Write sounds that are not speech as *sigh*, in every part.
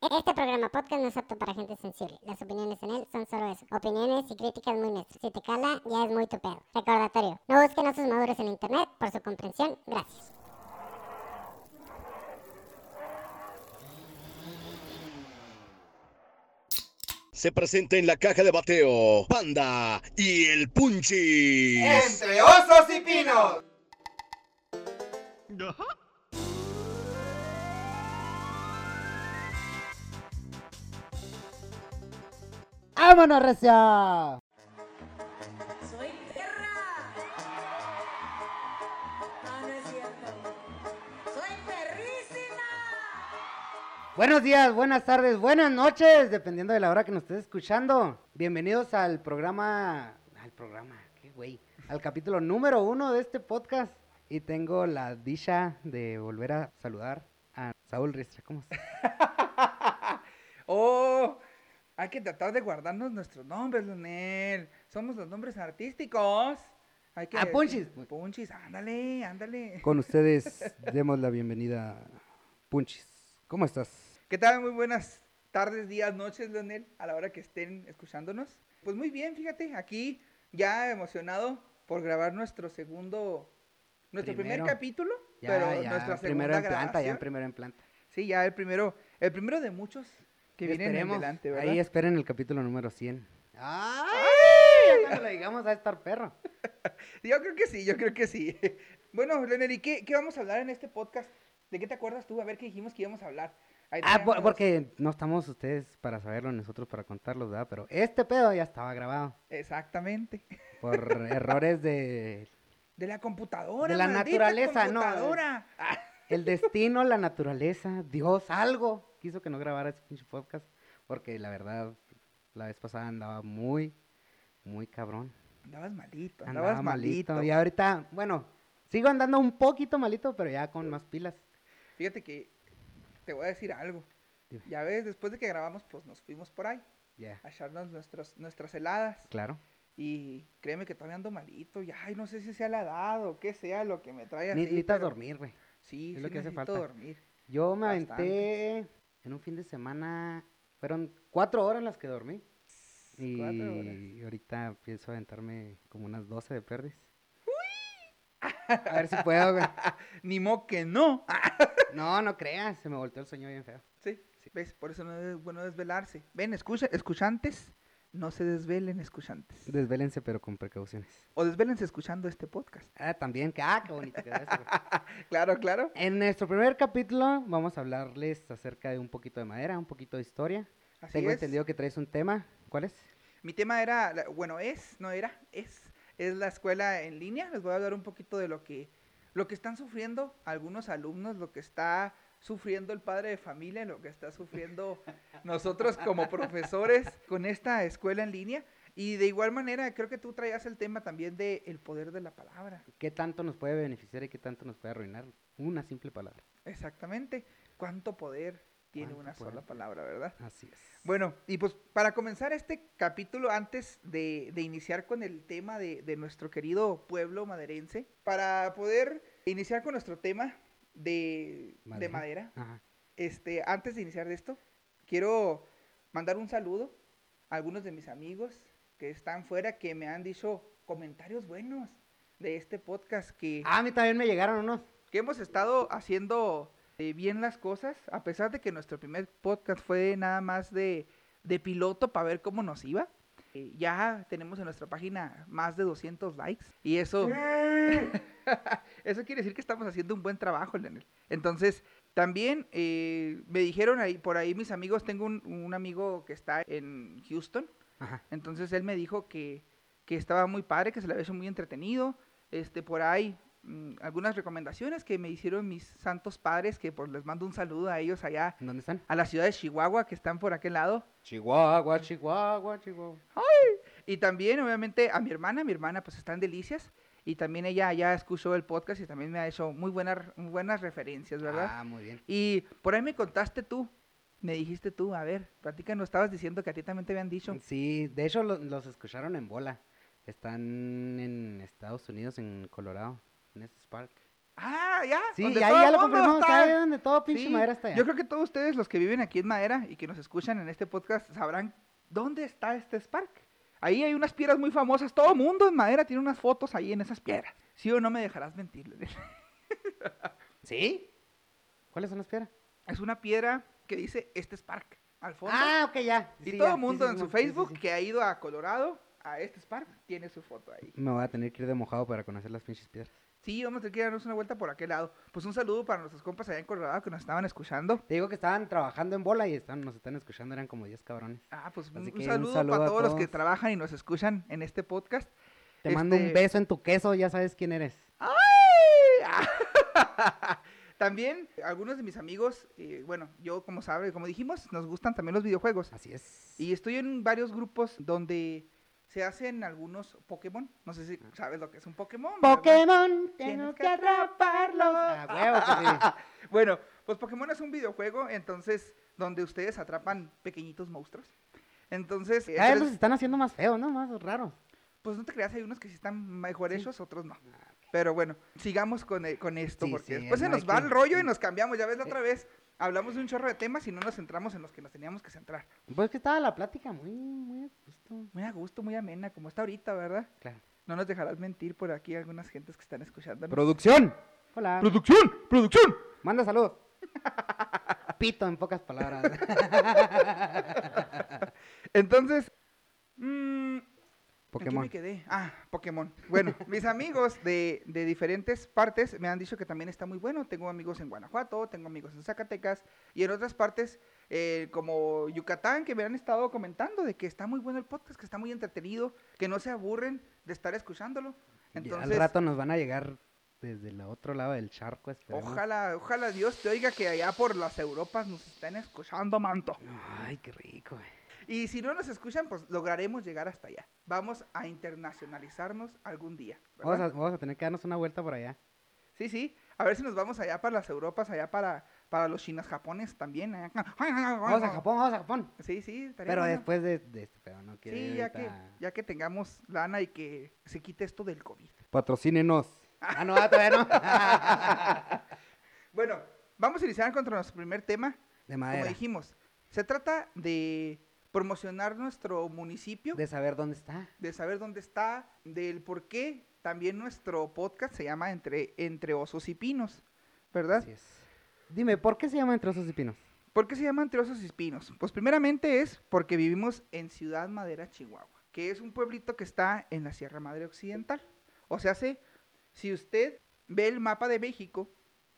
Este programa podcast no es apto para gente sensible. Las opiniones en él son solo eso. Opiniones y críticas muy nuestras. Si te cala, ya es muy tu pedo. Recordatorio, no busquen a sus maduros en internet. Por su comprensión, gracias. Se presenta en la caja de bateo Panda y el Punchis. Entre osos y pinos. ¡Vámonos, recia! ¡Soy perra! No, no es cierto. ¡Soy perrísima! Buenos días, buenas tardes, buenas noches, dependiendo de la hora que nos estés escuchando. Bienvenidos al programa, al programa, qué güey, al capítulo número uno de este podcast. Y tengo la dicha de volver a saludar a Saúl Ristra. ¿Cómo estás? *laughs* Oh, hay que tratar de guardarnos nuestros nombres, Leonel. Somos los nombres artísticos. Hay que Ah, Punchis. Punchis, ándale, ándale. Con *laughs* ustedes demos la bienvenida a Punchis. ¿Cómo estás? ¿Qué tal? Muy buenas tardes, días, noches, Leonel, a la hora que estén escuchándonos. Pues muy bien, fíjate, aquí ya emocionado por grabar nuestro segundo, nuestro Primero. primer capítulo, Ya, pero ya, nuestra primero segunda en planta, ya en primero en planta. Sí, ya el primero, el primero de muchos que vienen adelante, ¿verdad? Ahí esperen el capítulo número 100. ¡Ay! Ya cuando le digamos a estar perro. *laughs* Yo creo que sí, yo creo que sí. *laughs* Bueno, Leonel, ¿y qué, qué vamos a hablar en este podcast? ¿De qué te acuerdas tú? A ver qué dijimos que íbamos a hablar. Ahí Ah, por- porque no estamos ustedes para saberlo, nosotros para contarlos, ¿verdad? Pero este pedo ya estaba grabado Exactamente. por *laughs* errores de De la computadora. De la naturaleza, no, computadora. Ah, el destino, la naturaleza, Dios, algo quiso que no grabara ese pinche podcast porque la verdad la vez pasada andaba muy muy cabrón. andabas malito, Andaba andabas malito. Y ahorita, bueno, sigo andando un poquito malito, pero ya con más pilas. Fíjate que te voy a decir algo. Dime. Ya ves, después de que grabamos, pues nos fuimos por ahí Ya, a echarnos nuestros, nuestras heladas. claro. Y créeme que todavía ando malito. Y ay, no sé si sea la edad o qué sea lo que me trae así. Necesitas pero dormir, güey. Sí, es sí lo que hace falta. dormir. Yo me Bastante. aventé en un fin de semana, fueron cuatro horas las que dormí. Cuatro horas. Y ahorita pienso aventarme como unas 12 de perdis. A ver si puedo, güey. *laughs* Ni mo que no. *laughs* No, no creas, se me volteó el sueño bien feo. Sí, ¿ves? Por eso no es bueno desvelarse. Ven, escucha, escuchantes, no se desvelen escuchantes. Desvélense, pero con precauciones. O desvélense escuchando este podcast. Ah, también, que, ah, qué bonito güey. *laughs* Claro, claro. En nuestro primer capítulo vamos a hablarles acerca de un poquito de madera, un poquito de historia. Así Tengo es. entendido que traes un tema. ¿Cuál es? Mi tema era, bueno, es, no era, es, es la escuela en línea. Les voy a hablar un poquito de lo que, lo que están sufriendo algunos alumnos, lo que está sufriendo el padre de familia, lo que está sufriendo nosotros como profesores con esta escuela en línea. Y de igual manera, creo que tú traías el tema también de el poder de la palabra. ¿Qué tanto nos puede beneficiar y qué tanto nos puede arruinar? Una simple palabra. Exactamente. ¿Cuánto poder tiene ¿Cuánto una poder? sola palabra, verdad? Así es. Bueno, y pues para comenzar este capítulo, antes de, de iniciar con el tema de, de nuestro querido pueblo maderense, para poder iniciar con nuestro tema de de Madera. madera, Ajá. este, antes de iniciar de esto, quiero mandar un saludo a algunos de mis amigos que están fuera que me han dicho comentarios buenos de este podcast que Ah, a mí también me llegaron unos. que hemos estado haciendo eh, bien las cosas, a pesar de que nuestro primer podcast fue nada más de, de piloto para ver cómo nos iba. Ya tenemos en nuestra página más de 200 likes y eso, *laughs* eso quiere decir que estamos haciendo un buen trabajo, Leonel. Entonces, también eh, me dijeron ahí, por ahí mis amigos, tengo un, un amigo que está en Houston, Ajá. entonces él me dijo que, que estaba muy padre, que se le había hecho muy entretenido. Este, por ahí, mm, algunas recomendaciones que me hicieron mis santos padres, que pues les mando un saludo a ellos allá, ¿Dónde están? a la ciudad de Chihuahua, que están por aquel lado. Chihuahua, Chihuahua, Chihuahua. Y también, obviamente, a mi hermana, mi hermana pues está en Delicias. Y también ella ya escuchó el podcast y también me ha hecho muy buenas, muy buenas referencias, ¿verdad? Ah, muy bien. Y por ahí me contaste tú, me dijiste tú, a ver, platícanos, estabas diciendo que a ti también te habían dicho. Sí, de hecho lo- los escucharon en bola. Están en Estados Unidos, en Colorado, en Estes Park. Ah, ya. Sí, donde y ahí ya lo confirmamos, está- donde todo pinche Sí, madera está allá. Yo creo que todos ustedes, los que viven aquí en Madera y que nos escuchan en este podcast, sabrán dónde está este Spark. Ahí hay unas piedras muy famosas. Todo mundo en Madera tiene unas fotos ahí en esas piedras. ¿Sí o no me dejarás mentir? *laughs* ¿Sí? ¿Cuáles son las piedras? Es una piedra que dice este Spark al fondo. Ah, ok, ya. y Sí, todo el mundo sí, en su Facebook que ha ido a Colorado, a este Spark, tiene su foto ahí. Me voy a tener que ir de mojado para conocer las pinches piedras. Sí, vamos a tener que darnos una vuelta por aquel lado. Pues un saludo para nuestros compas allá en Colorado que nos estaban escuchando. Te digo que estaban trabajando en bola y están, nos están escuchando, eran como 10 cabrones. Ah, pues un, un un saludo, saludo para todos los que trabajan y nos escuchan en este podcast. Te mando un Este- beso en tu queso, ya sabes quién eres. ¡Ay! *laughs* también algunos de mis amigos, eh, bueno, yo como sabe, como dijimos, nos gustan también los videojuegos. Así es. Y estoy en varios grupos donde se hacen algunos Pokémon. No sé si sabes lo que es un Pokémon. Pokémon, tengo que que atraparlo. A huevo que sí. *laughs* Bueno, pues Pokémon es un videojuego, entonces, donde ustedes atrapan pequeñitos monstruos. Entonces, Cada vez tres- los están haciendo más feos, ¿no? Más raros. pues no te creas, hay unos que sí están mejor Sí. hechos, otros no. Pero bueno, sigamos con, eh, con esto, Sí, porque sí, después se no nos va que- el rollo y nos cambiamos. Ya ves la otra vez, hablamos de un chorro de temas y no nos centramos en los que nos teníamos que centrar. Pues que estaba la plática muy, muy a gusto. Muy a gusto, muy amena, como está ahorita, ¿verdad? Claro. No nos dejarás mentir por aquí algunas gentes que están escuchando. Producción. Hola. ¡Producción! ¡Producción! Manda saludos. *laughs* Pito en pocas palabras. *laughs* Entonces, mm, ¿en qué Pokémon. me quedé? Ah, Pokémon. Bueno, *laughs* mis amigos de, de diferentes partes me han dicho que también está muy bueno. Tengo amigos en Guanajuato, tengo amigos en Zacatecas y en otras partes eh, como Yucatán que me han estado comentando de que está muy bueno el podcast, que está muy entretenido, que no se aburren de estar escuchándolo. Ya Entonces, al rato nos van a llegar desde el otro lado del charco. ojalá, ojalá Dios te oiga que allá por las Europas nos estén escuchando, manto. Ay, qué rico, güey. Y si no nos escuchan, pues lograremos llegar hasta allá. Vamos a internacionalizarnos algún día. Vamos a, vamos a tener que darnos una vuelta por allá. Sí, sí. A ver si nos vamos allá para las Europas, allá para, para los chinas japones también. allá. Vamos a Japón, vamos a Japón. Sí, sí. Pero bueno. después de, de este pedo, no quiero Sí, ya que, ya que tengamos lana y que se quite esto del COVID. Patrocínenos. *laughs* Ah, no, ah, todavía no. Bueno, vamos a iniciar con nuestro primer tema. De Como madera. dijimos, se trata de promocionar nuestro municipio. De saber dónde está. de saber dónde está, del por qué también nuestro podcast se llama Entre, Entre Osos y Pinos, ¿verdad? Así es. Dime, ¿por qué se llama Entre Osos y Pinos? ¿Por qué se llama Entre Osos y Pinos? Pues primeramente es porque vivimos en Ciudad Madera, Chihuahua, que es un pueblito que está en la Sierra Madre Occidental. O sea, se- si usted ve el mapa de México,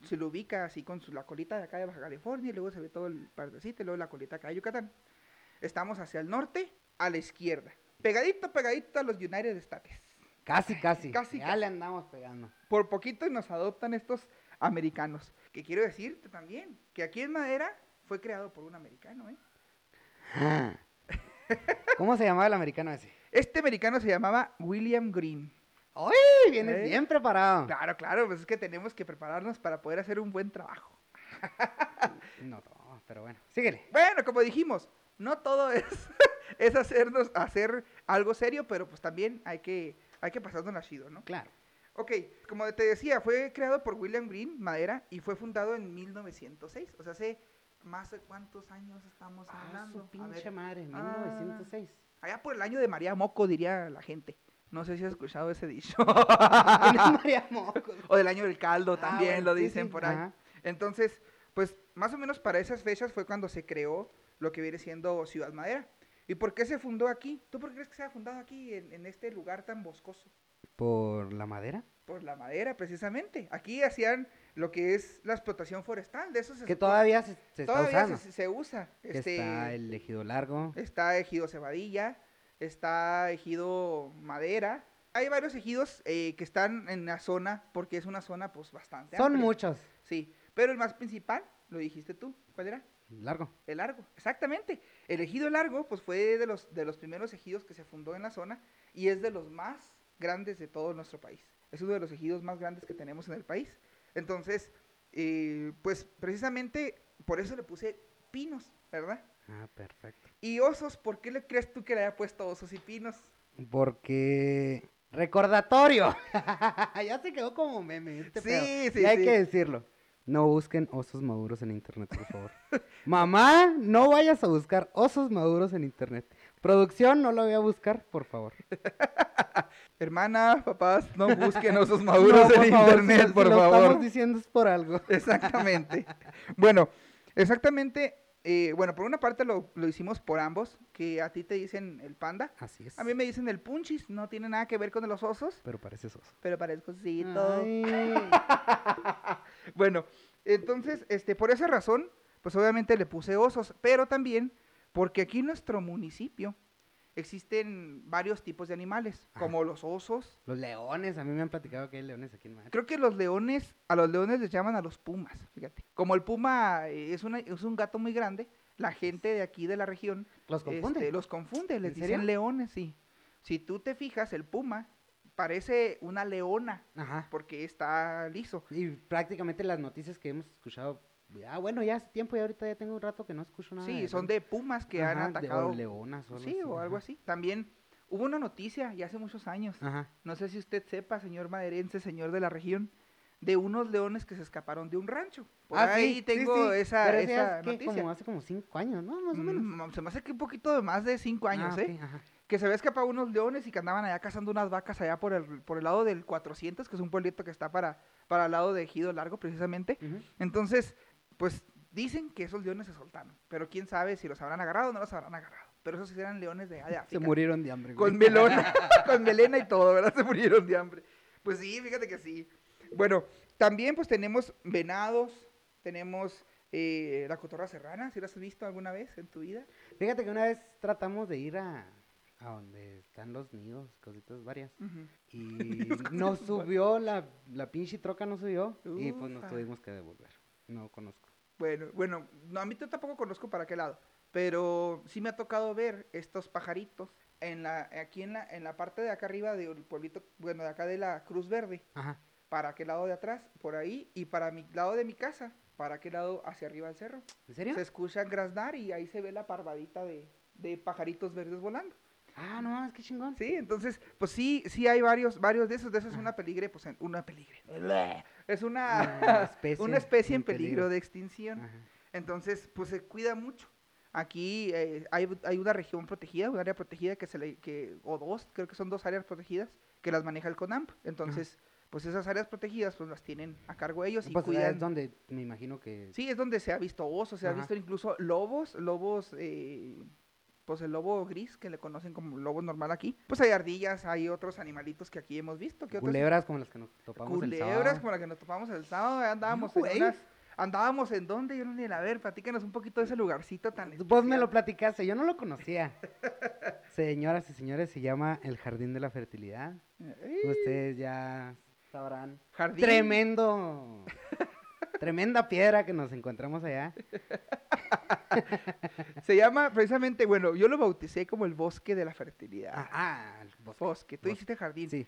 se lo ubica así con su, la colita de acá de Baja California, y luego se ve todo el partecito, y luego la colita acá de Yucatán. Estamos hacia el norte, a la izquierda. Pegadito, pegadito a los United States. Casi, casi. Casi, ya casi. le andamos pegando. por poquito y nos adoptan estos americanos. Que quiero decirte también, que aquí en Madera fue creado por un americano, ¿eh? ¿Cómo se llamaba el americano ese? Este americano se llamaba William Green. ¡Uy! Vienes ¿Eh? bien preparado. Claro, claro, pues es que tenemos que prepararnos para poder hacer un buen trabajo. No, no, pero bueno. Síguele. Bueno, como dijimos, no todo es, *laughs* es hacernos hacer algo serio, pero pues también hay que, hay que pasarnos chido, ¿no? Claro. Ok, como te decía, fue creado por William Green, Madera, y fue fundado en 1906. O sea, hace más de cuántos años estamos Ah, hablando. su A pinche ver, madre, Ah. 1906. Allá por el año de María Moco, diría la gente. No sé si has escuchado ese dicho. *laughs* ¿Quién es María Mocos? o del año del caldo Ah, también bueno, lo sí, dicen sí, por ahí. ajá. Entonces, pues más o menos para esas fechas fue cuando se creó lo que viene siendo Ciudad Madera. ¿Y por qué se fundó aquí? ¿Tú por qué crees que se ha fundado aquí, en, en este lugar tan boscoso? ¿Por la madera? Por la madera, precisamente. Aquí hacían lo que es la explotación forestal. De eso se Que supone- todavía se, se está todavía usando. se, se usa. Este, Está el ejido largo. Está Ejido Cebadilla, está Ejido Madera. Hay varios ejidos eh, que están en la zona, porque es una zona pues bastante Son amplia. muchos. Sí, pero el más principal, lo dijiste tú, ¿cuál era? Largo. El Largo, exactamente. El ejido Largo pues fue de los, de los primeros ejidos que se fundó en la zona y es de los más grandes de todo nuestro país. Es uno de los ejidos más grandes que tenemos en el país. Entonces, eh, pues precisamente por eso le puse pinos, ¿verdad? Ah, perfecto. Y osos, ¿por qué le crees tú que le haya puesto osos y pinos? Porque Recordatorio. *laughs* ya se quedó como meme. Este Sí, pedo. sí, Y hay sí. que decirlo. No busquen osos maduros en internet, por favor. *laughs* Mamá, no vayas a buscar osos maduros en internet. Producción, no lo voy a buscar, por favor. *laughs* Hermana, papás, no busquen osos *laughs* maduros No, en favor, internet, si- por si lo favor. estamos diciendo es por algo. Exactamente. bueno, exactamente. eh, bueno, por una parte lo, lo hicimos por ambos, que a ti te dicen el panda. Así es. A mí me dicen el punchis, no tiene nada que ver con los osos, Pero pareces oso. pero parezco osito. Bueno, entonces, este, por esa razón, pues obviamente le puse osos, pero también porque aquí en nuestro municipio existen varios tipos de animales, Ajá. como los osos. Los leones, a mí me han platicado que hay leones aquí en Madrid. Creo que los leones, a los leones les llaman a los pumas, fíjate. Como el puma eh, es, una, es un gato muy grande, la gente de aquí de la región Los confunde. este, los confunde, les ¿En dicen serio? leones, sí. Si tú te fijas, el puma parece una leona Ajá. porque está liso. Y prácticamente las noticias que hemos escuchado. Ah, bueno, ya hace tiempo y ahorita ya tengo un rato que no escucho nada. Sí, son de pumas que han de- atacado. o leonas o algo sí, así, o algo ajá. así. También hubo una noticia ya hace muchos años. Ajá. No sé si usted sepa, señor maderense, señor de la región, de unos leones que se escaparon de un rancho. Por Ah, ahí sí, tengo sí. esa, Pero ese esa es que noticia. como hace como cinco años, ¿no? Más o menos. Mm, se me hace que un poquito de más de cinco años, Ah, ¿eh? ajá. Que se había escapado unos leones y que andaban allá cazando unas vacas allá por el, por el lado del 400, que es un pueblito que está para, para el lado de Ejido Largo, precisamente. Entonces, pues dicen que esos leones se soltaron, pero quién sabe si los habrán agarrado o no los habrán agarrado. Pero esos sí eran leones de, allá de Se África. murieron de hambre. güey. Con melona, *laughs* con melena y todo, ¿verdad? Se murieron de hambre. Pues sí, fíjate que sí. Bueno, también pues tenemos venados, tenemos eh, la cotorra serrana, ¿si las has visto alguna vez en tu vida? Fíjate que una vez tratamos de ir a, a donde están los nidos, cositas varias. Y *laughs* no subió, la, la pinche troca no subió. Y pues nos tuvimos que devolver. No conozco. Bueno, bueno, no, a mí tampoco conozco para qué lado, pero sí me ha tocado ver estos pajaritos en la, aquí en la, en la parte de acá arriba del pueblito, bueno, de acá de la Cruz Verde, Ajá. para aquel lado de atrás, por ahí, y para mi lado de mi casa, para aquel lado hacia arriba del cerro. ¿En serio? Se escucha graznar y ahí se ve la parvadita de, de pajaritos verdes volando. Ah, no, es que chingón. Sí, entonces, pues sí, sí hay varios, varios de esos. De esos es una peligre, pues en- una peligre. Es una, Una especie una especie en peligro. peligro de extinción. Ajá. Entonces, pues se cuida mucho. Aquí eh, hay, hay una región protegida, un área protegida que se le, que, o dos, creo que son dos áreas protegidas que las maneja el CONAMP. Entonces, pues esas áreas protegidas pues las tienen a cargo ellos y Pues cuidan. es donde me imagino que... Sí, es donde se ha visto osos, se ha visto incluso lobos, lobos, eh, pues el lobo gris, que le conocen como lobo normal aquí. Pues hay ardillas, hay otros animalitos que aquí hemos visto. ¿qué otros? Culebras como las que nos topamos el Culebras sábado. como la que nos topamos el sábado, andábamos No, en unas... Andábamos en dónde, yo no ni la ver, platícanos un poquito de ese lugarcito tan Vos me especial. lo platicaste, yo no lo conocía. *laughs* Señoras y señores, se llama el Jardín de la Fertilidad. Ustedes ya sabrán. Jardín. Tremendo. *laughs* Tremenda piedra que nos encontramos allá. *laughs* Se llama precisamente, bueno, yo lo bauticé como el bosque de la fertilidad. Ah, ah, el bosque. Bosque, tú bosque. dijiste jardín, Sí.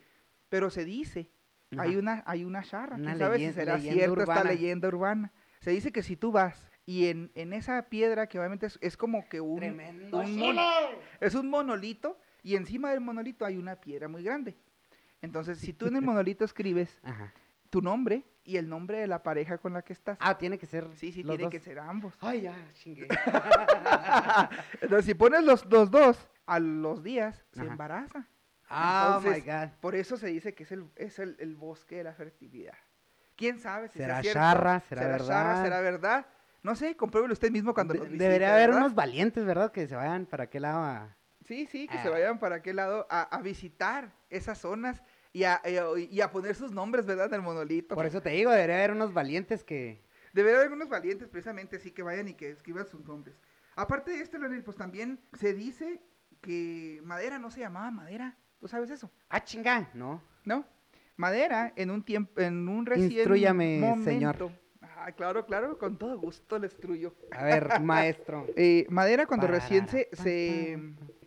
pero se dice hay una, hay una charra. Una ¿Quién sabe si será cierto esta leyenda urbana? Se dice que si tú vas y en, en esa piedra, que obviamente es, es como que un, Tremendo un es un monolito, y encima del monolito hay una piedra muy grande. Entonces, si tú en el *laughs* monolito escribes Ajá. Tu nombre y el nombre de la pareja con la que estás, Ah, tiene que ser. sí, sí, tiene dos. que ser ambos. Ay, ya, chingue. *laughs* Entonces, si pones los, los dos, a los días se Ajá. embaraza. Ah, my Entonces, God. Por eso se dice que es el, es el, el bosque de la fertilidad. ¿Quién sabe si ¿Será sea cierto? charra? ¿Será charra? verdad? ¿Será verdad? No sé, compruébelo usted mismo cuando De- visite, debería haber ¿verdad? unos valientes, ¿verdad? Que se vayan para aquel lado a... Sí, sí, que se Ah. vayan para aquel lado a, a visitar esas zonas y a, y a- y a poner sus nombres, ¿verdad? En el monolito. Por eso te digo, debería haber unos valientes que... Debería haber algunos valientes, precisamente, así que vayan y que escriban sus nombres. Aparte de esto, Leonel, pues también se dice que Madera no se llamaba Madera. ¿Tú sabes eso? Ah, chinga, ¿no? ¿No? Madera, en un tiempo, en un recién Instrúyame, momento. señor. Ah, claro, claro, con todo gusto le instruyo. A ver, *laughs* maestro. Eh, Madera, cuando recién se, se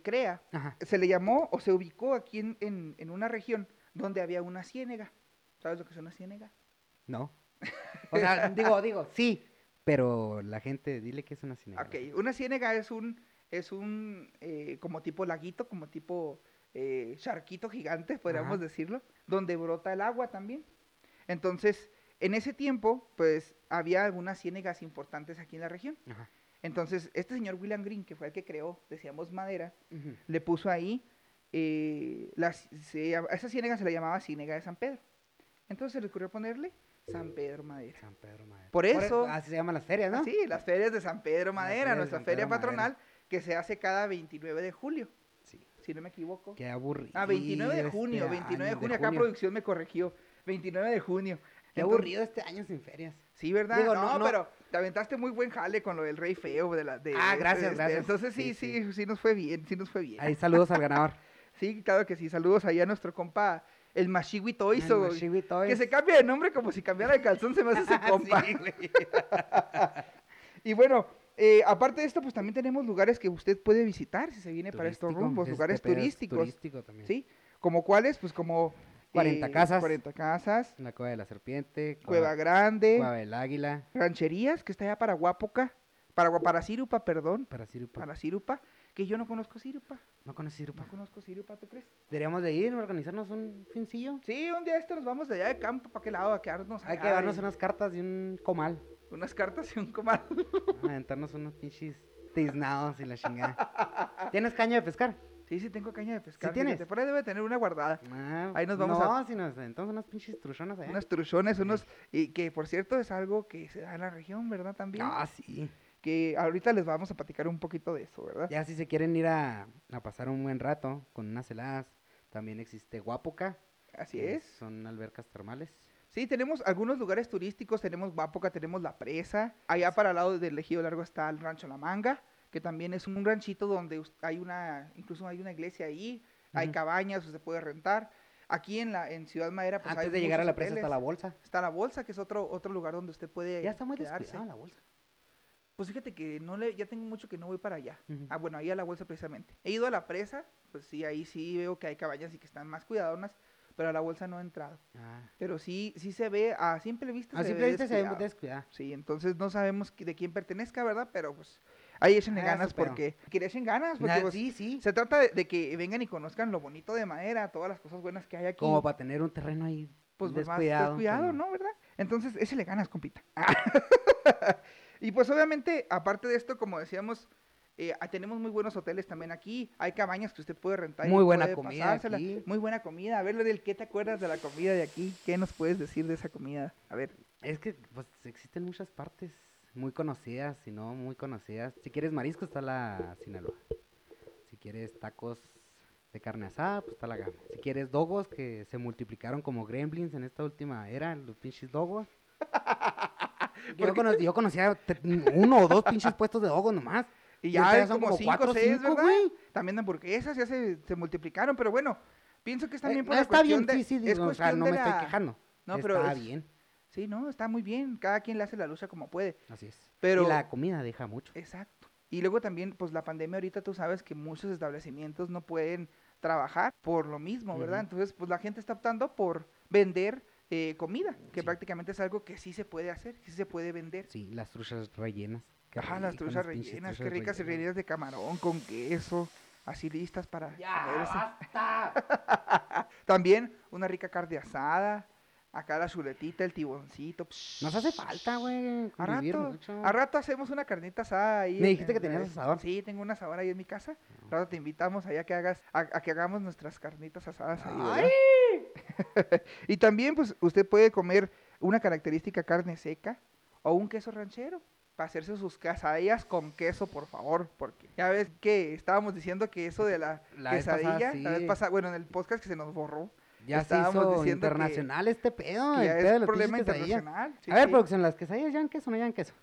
crea, Ajá. se le llamó o se ubicó aquí en, en- en una región donde había una ciénega. ¿Sabes lo que es una ciénega? No. *laughs* O sea, digo, digo, sí, pero la gente, dile que es una cinegra. Ok, una ciénega es un, es un, eh, como tipo laguito, como tipo eh, charquito gigante, podríamos Ajá. decirlo, donde brota el agua también. Entonces, en ese tiempo, pues había algunas ciénegas importantes aquí en la región. Ajá. Entonces, este señor William Green, que fue el que creó, decíamos madera, le puso ahí, eh, la se a esa ciénega se le llamaba ciénega de San Pedro. Entonces se le ocurrió ponerle San Pedro Madera. San Pedro Madera. Por eso- Así se llaman las ferias, ¿no? Sí, las ferias de San Pedro Madera, de nuestra feria Madera. patronal, que se hace cada 29 de julio, Sí. si no me equivoco. Qué aburrido. Ah, 29 de este junio, 29 de junio, acá producción me corrigió. 29 de junio. Qué Entonces- aburrido este año sin ferias. Sí, ¿verdad? Digo, no, no, no. pero te aventaste muy buen jale con lo del rey feo de la de Ah, este, gracias, este, gracias. Entonces sí, Sí, sí, sí, nos fue bien, sí nos fue bien. Ahí saludos al ganador. *laughs* Sí, claro que sí. Saludos ahí a nuestro compa, el Mashiwi Toys, El o- Mashiwi Toys. que se cambie de nombre como si cambiara de calzón, se me hace *laughs* ese compa. Sí, güey. *laughs* Y bueno, eh, aparte de esto, pues también tenemos lugares que usted puede visitar si se viene para estos rumbos, lugares turísticos. Turístico también. ¿Sí? ¿Como cuáles? Pues como... 40 casas. 40 casas, La cueva de la serpiente. Cueva Grande, Cueva del águila. rancherías, que está allá para Guapoca, para, Gua- para Cirupa, perdón, Para Sirupa. para Cirupa, que yo no conozco Cirupa, No conoces Sirupa. no conozco Cirupa, ¿tú crees? Deberíamos de ir, organizarnos un fincillo. Sí, un día este nos vamos de allá de campo, ¿para qué lado? A quedarnos Hay allá que darnos y- unas cartas y un comal. unas cartas y un comal. A *laughs* aventarnos unos pinches tiznados y la chingada. ¿Tienes caña de pescar? Sí, sí, tengo caña de pescar. tienes? fíjate, Por ahí debe tener una guardada. Ah, Ahí nos vamos no, a- si nos aventamos unas pinches truchonas allá. Unos truchones, unos... Y que, por cierto, es algo que se da en la región, ¿verdad? También. Ah, sí. Que ahorita les vamos a platicar un poquito de eso, ¿verdad? Ya si se quieren ir a, a pasar un buen rato con unas heladas, también existe Guapoca. Así es. Son albercas termales. Sí, tenemos algunos lugares turísticos, tenemos Guapoca, tenemos La Presa, allá para el lado del Ejido Largo está el Rancho La Manga, que también es un ranchito donde hay una, incluso hay una iglesia ahí, hay cabañas, se puede rentar. Aquí en la en Ciudad Madera, pues Antes hay de llegar a la presa está la bolsa. Está la bolsa, que es otro otro lugar donde usted puede Ya está muy descuidada la bolsa. Pues fíjate que no le, ya tengo mucho que no voy para allá. Ah, bueno, ahí a la bolsa precisamente. He ido a la presa, pues sí, ahí sí veo que hay cabañas y que están más cuidadonas, pero a la bolsa no he entrado. Ah. Pero sí, sí se ve, a simple vista A se simple ve vista se ve descuidado. Sí, entonces no sabemos de quién pertenezca, ¿verdad? Pero pues ahí échenle Ah, ganas porque... Que le echen ganas porque pues, sí, sí. se trata de, de que vengan y conozcan lo bonito de madera, todas las cosas buenas que hay aquí. Como para tener un terreno ahí pues pues, más descuidado. descuidado, ¿no? ¿Verdad? Entonces, ese le ganas, compita. *laughs* y pues obviamente, aparte de esto, como decíamos, eh, ah, tenemos muy buenos hoteles también aquí. Hay cabañas que usted puede rentar. y Muy buena comida aquí. Muy buena comida. A ver, del ¿qué te acuerdas de la comida de aquí? ¿Qué nos puedes decir de esa comida? A ver. Es que pues existen muchas partes muy conocidas y no muy conocidas. Si quieres marisco está la Sinaloa. Si quieres tacos de carne asada, pues está la gama. Si quieres dogos que se multiplicaron como gremlins en esta última era, los pinches dogos. *laughs* *laughs* Yo, cono- yo conocía uno o dos pinches puestos de dogos nomás. *laughs* Y Y ya hay son como como 5 cuatro o o 6, cinco, ¿verdad? güey. También hamburguesas ya se, se multiplicaron, pero bueno, pienso que es también Eh, por la está bien, cuestión de... sí, sí, es digo, o sea, cuestión no de me estoy quejando. No, pero está es- bien, Sí, no, está muy bien. Cada quien le hace la lucha como puede. así es. Pero- Y la comida deja mucho. Exacto. Y luego también, pues la pandemia ahorita tú sabes que muchos establecimientos no pueden trabajar por lo mismo, ¿verdad? Entonces, pues la gente está optando por vender eh, comida, que Sí. prácticamente es algo que sí se puede hacer, que sí se puede vender. Sí, las truchas rellenas. Ajá, las pinches rellenas, qué truchas ricas rellenas. rellenas de camarón con queso, así listas para comerse. basta! *laughs* También una rica carne asada, acá la chuletita, el tiboncito. psh, Nos hace falta, güey, A rato, mucho. a rato hacemos una carnita asada ahí. Me en- dijiste que en- tenías en- asador. Sí, tengo un asador ahí en mi casa. A rato te invitamos allá que hagas, a, a que hagamos nuestras carnitas asadas ahí, ¿verdad? *laughs* y también, pues, usted puede comer una característica carne seca o un queso ranchero. Para hacerse sus quesadillas con queso, por favor, porque ya ves que estábamos diciendo que eso de la, La vez pasada, quesadilla, la vez sí. pasada, bueno, en el podcast que se nos borró, Ya se estábamos hizo diciendo que- internacional este pedo. que el pedo de es las problema internacional. Sí, a ver, sí. producción, ¿las quesadillas llevan queso o no llevan queso?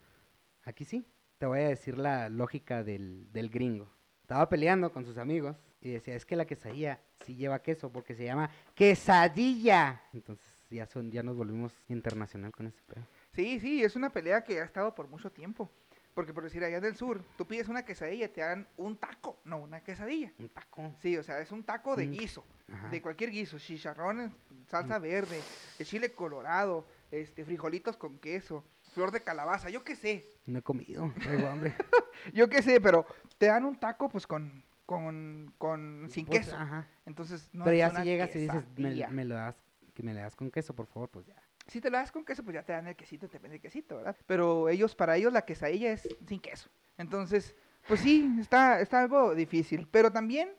Aquí sí. Te voy a decir la lógica del, del gringo. Estaba peleando con sus amigos y decía, es que la quesadilla sí lleva queso porque se llama quesadilla. Entonces ya, son, ya nos volvimos internacional con ese pedo. Sí, sí, es una pelea que ha estado por mucho tiempo. Porque por decir, allá en el sur, tú pides una quesadilla te dan un taco, no una quesadilla. Un taco. Sí, o sea, es un taco de Mm, guiso, Ajá. de cualquier guiso, chicharrones, salsa verde, eh, chile colorado, este, frijolitos con queso, flor de calabaza, yo qué sé, No he comido, traigo hambre. *laughs* yo qué sé, pero te dan un taco pues con, con, con sin Pues, queso. Ajá. Entonces, no Pero ya si llegas y dices, me, me lo das, que me le das con queso, por favor, pues ya. Si te lo das con queso, pues ya te dan el quesito, te venden el quesito, ¿verdad? Pero ellos, para ellos, la quesadilla es sin queso. Entonces, pues sí, está, está algo difícil. Pero también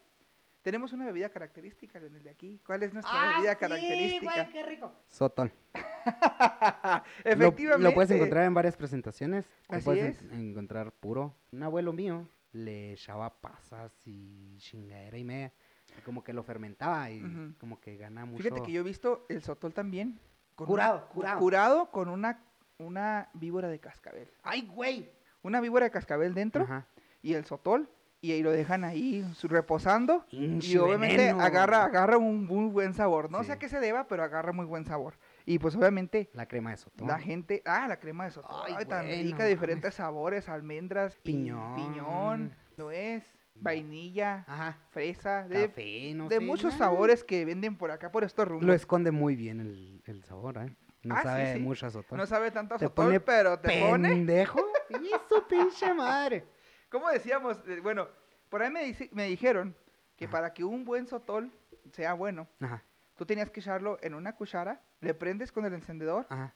tenemos una bebida característica, Leonel, de aquí. ¿Cuál es nuestra Ah, bebida característica? qué rico. Sotol. *laughs* Efectivamente. Lo, puedes encontrar en varias presentaciones. Lo puedes es. en- encontrar puro. Un abuelo mío le echaba pasas y chingadera y media. Y como que lo fermentaba y como que gana mucho. Fíjate que yo he visto el sotol también. con Curado, una- curado. Curado con una, una víbora de cascabel. ¡Ay, güey! Una víbora de cascabel dentro Ajá. y el sotol. Y ahí lo dejan ahí reposando. Y obviamente veneno. agarra, agarra un muy buen sabor. No sé a qué se deba, pero agarra muy buen sabor. Y pues obviamente La crema de sotol. la gente... Ah, la crema de sotol. Ay, Ay, tan rica, diferentes sabores, almendras, Piñón. piñón, nuez, vainilla, Ajá. fresa, de, Café, no de sé, muchos sabores que venden por acá, por estos rumbos. Lo esconde muy bien el, el sabor, ¿eh? No Ah, sí, sabe sí. mucho a sotol. No sabe tanto a Te pone pero te pone... ¿Pendejo? *laughs* ¡Y su pinche madre! ¿Cómo decíamos? Eh, Bueno, por ahí me, dice- me dijeron que Ajá. para que un buen sotol sea bueno, Ajá, tú tenías que echarlo en una cuchara, le prendes con el encendedor ajá.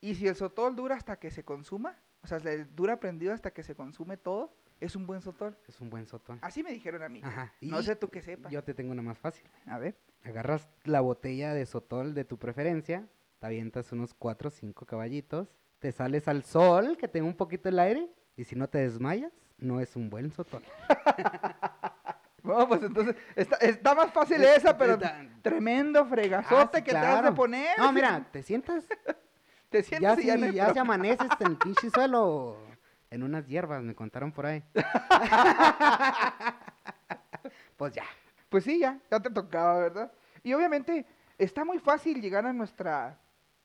y si el sotol dura hasta que se consuma, o sea, le dura prendido hasta que se consume todo, es un buen sotol. Es un buen sotol. Así me dijeron a mí. Ajá. No sé tú qué sepas. Yo te tengo una más fácil. A ver. Agarras la botella de sotol de tu preferencia, te avientas unos 4 o 5 caballitos, te sales al sol, que tenga un poquito el aire, y si no te desmayas, no es un buen sotol. *laughs* Bueno, pues entonces está, está más fácil esa, pero Está- tremendo fregazote Ah, que te has de poner. No, mira, te sientas, *laughs* te ya sientes y si ya no ya se amaneces en el *laughs* pinche suelo, en unas hierbas, me contaron por ahí. *laughs* pues ya. Pues sí, ya, ya te tocaba, ¿verdad? Y obviamente está muy fácil llegar a nuestra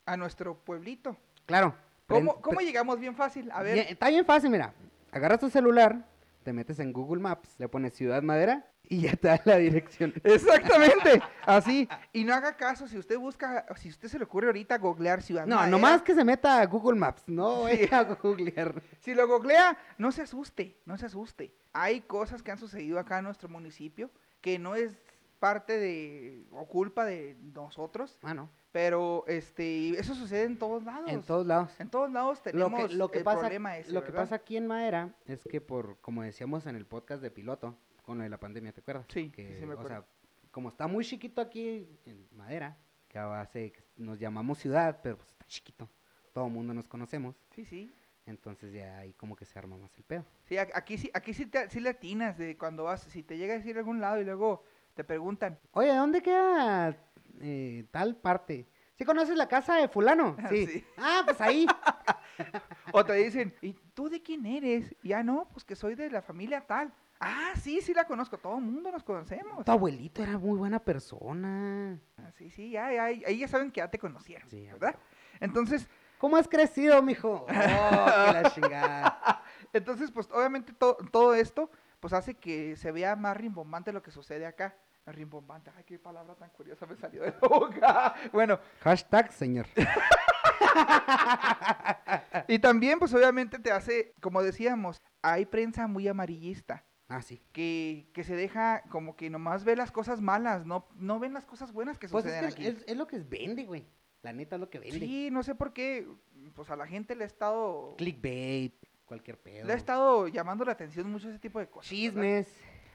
a nuestro pueblito. Claro. ¿Cómo, cómo llegamos bien fácil? A ver, Bien, está bien fácil, mira. Agarras tu celular, te metes en Google Maps, le pones Ciudad Madera y ya te da la dirección. *laughs* exactamente, así. Y no haga caso si usted busca, si usted se le ocurre ahorita googlear Ciudad No, Madera, nomás que se meta a Google Maps, no Sí. vaya a googlear. *laughs* Si lo googlea, no se asuste, no se asuste. Hay cosas que han sucedido acá en nuestro municipio que no es parte de o culpa de nosotros, Ah, no. Pero este eso sucede en todos lados. En todos lados. En todos lados Lo tenemos que, lo que el pasa, problema ese, lo que pasa aquí en Madera es que por, como decíamos en el podcast de piloto, con lo de la pandemia, ¿te acuerdas? Sí, que, sí me o acuerdo. sea, como está muy chiquito aquí en Madera, que hace, nos llamamos ciudad, pero pues está chiquito, todo el mundo nos conocemos, Sí, sí. entonces ya ahí como que se arma más el pedo. Sí, aquí sí, aquí sí, te, sí le atinas de cuando vas, si te llega a decir a algún lado y luego te preguntan, Oye, ¿dónde queda eh, tal parte? ¿Sí conoces la casa de fulano? Sí. Sí. Ah, pues ahí. *laughs* o te dicen, ¿y tú de quién eres? Ya no, pues que soy de la familia tal. Ah, sí, sí la conozco, todo el mundo nos conocemos. tu abuelito era muy buena persona. Ah, Sí, sí, ya, ya, ahí ya saben que ya te conocieron, Sí, ¿verdad? Entonces, ¿Cómo has crecido, mijo? *laughs* Oh, que la chingada. *laughs* entonces, pues obviamente to- todo esto, pues hace que se vea más rimbombante lo que sucede acá. Rimbombante, ay, qué palabra tan curiosa me salió de la boca. *laughs* Bueno, Hashtag, señor. *laughs* y también, pues obviamente te hace, como decíamos, hay prensa muy amarillista. Ah, sí. Que, que se deja como que nomás ve las cosas malas, no, no ven las cosas buenas que Pues es, suceden que aquí. es, es lo que vende, güey. La neta es lo que vende. Sí, no sé por qué, pues a la gente le ha estado, Clickbait, cualquier pedo. le ha estado llamando la atención mucho ese tipo de cosas. ¿verdad?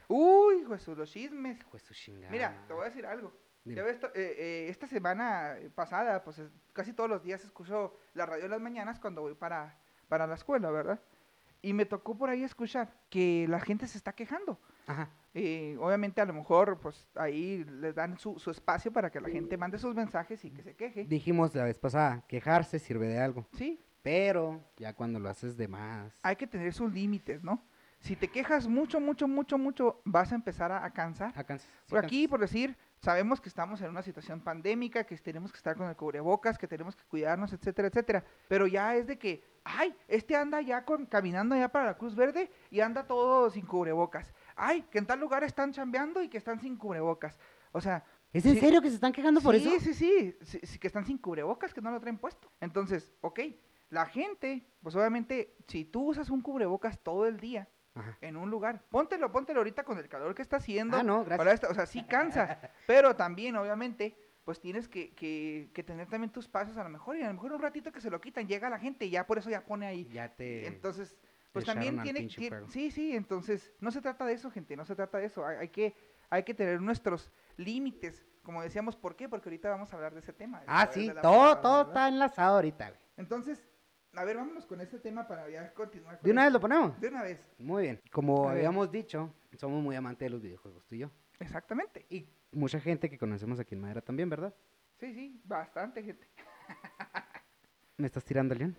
Uy, Jesús, los chismes. Su chingada. Mira, te voy a decir algo. Ya ves, to- eh, eh, esta semana pasada, pues es- casi todos los días escucho la radio en las mañanas cuando voy para, para la escuela, ¿verdad? Y me tocó por ahí escuchar que la gente se está quejando. Ajá. Eh, obviamente a lo mejor pues ahí les dan su, su espacio para que la gente mande sus mensajes y que se queje. Dijimos la vez pasada, quejarse sirve de algo. Sí, Pero ya cuando lo haces de más. hay que tener sus límites, ¿no? Si te quejas mucho, mucho, mucho, mucho, vas a empezar a, a cansar. alcanzas, sí Por aquí, por decir, sabemos que estamos en una situación pandémica, que tenemos que estar con el cubrebocas, que tenemos que cuidarnos, etcétera, etcétera. Pero ya es de que, ay, este anda ya con, caminando ya para la Cruz Verde y anda todo sin cubrebocas. Ay, que en tal lugar están chambeando y que están sin cubrebocas. O sea, ¿Es en sí- serio que se están quejando por sí, eso? Sí, sí, sí, sí, que están sin cubrebocas, que no lo traen puesto. Entonces, ok, la gente, pues obviamente, si tú usas un cubrebocas todo el día, Ajá. en un lugar. Póntelo, póntelo ahorita con el calor que está haciendo. Ah, no, gracias. para esta- o sea, sí cansa, *laughs* pero también, obviamente, pues tienes que, que- que tener también tus pasos a lo mejor, y a lo mejor un ratito que se lo quitan, llega la gente y ya por eso ya pone ahí. Ya te... Entonces, pues también tiene, pinche tie- fuego. sí, sí, entonces no se trata de eso, gente, no se trata de eso. Hay, hay que hay que tener nuestros límites, como decíamos, ¿por qué? Porque ahorita vamos a hablar de ese tema. Ah, sí, todo, todo está enlazado ahorita. Entonces, a ver, vámonos con este tema para ya continuar. con ¿De una vez lo ponemos? De una vez, Muy bien. Como habíamos dicho, somos muy amantes de los videojuegos, tú y yo. exactamente. Y mucha gente que conocemos aquí en Madera también, ¿verdad? Sí, sí, bastante gente. ¿Me estás tirando, León?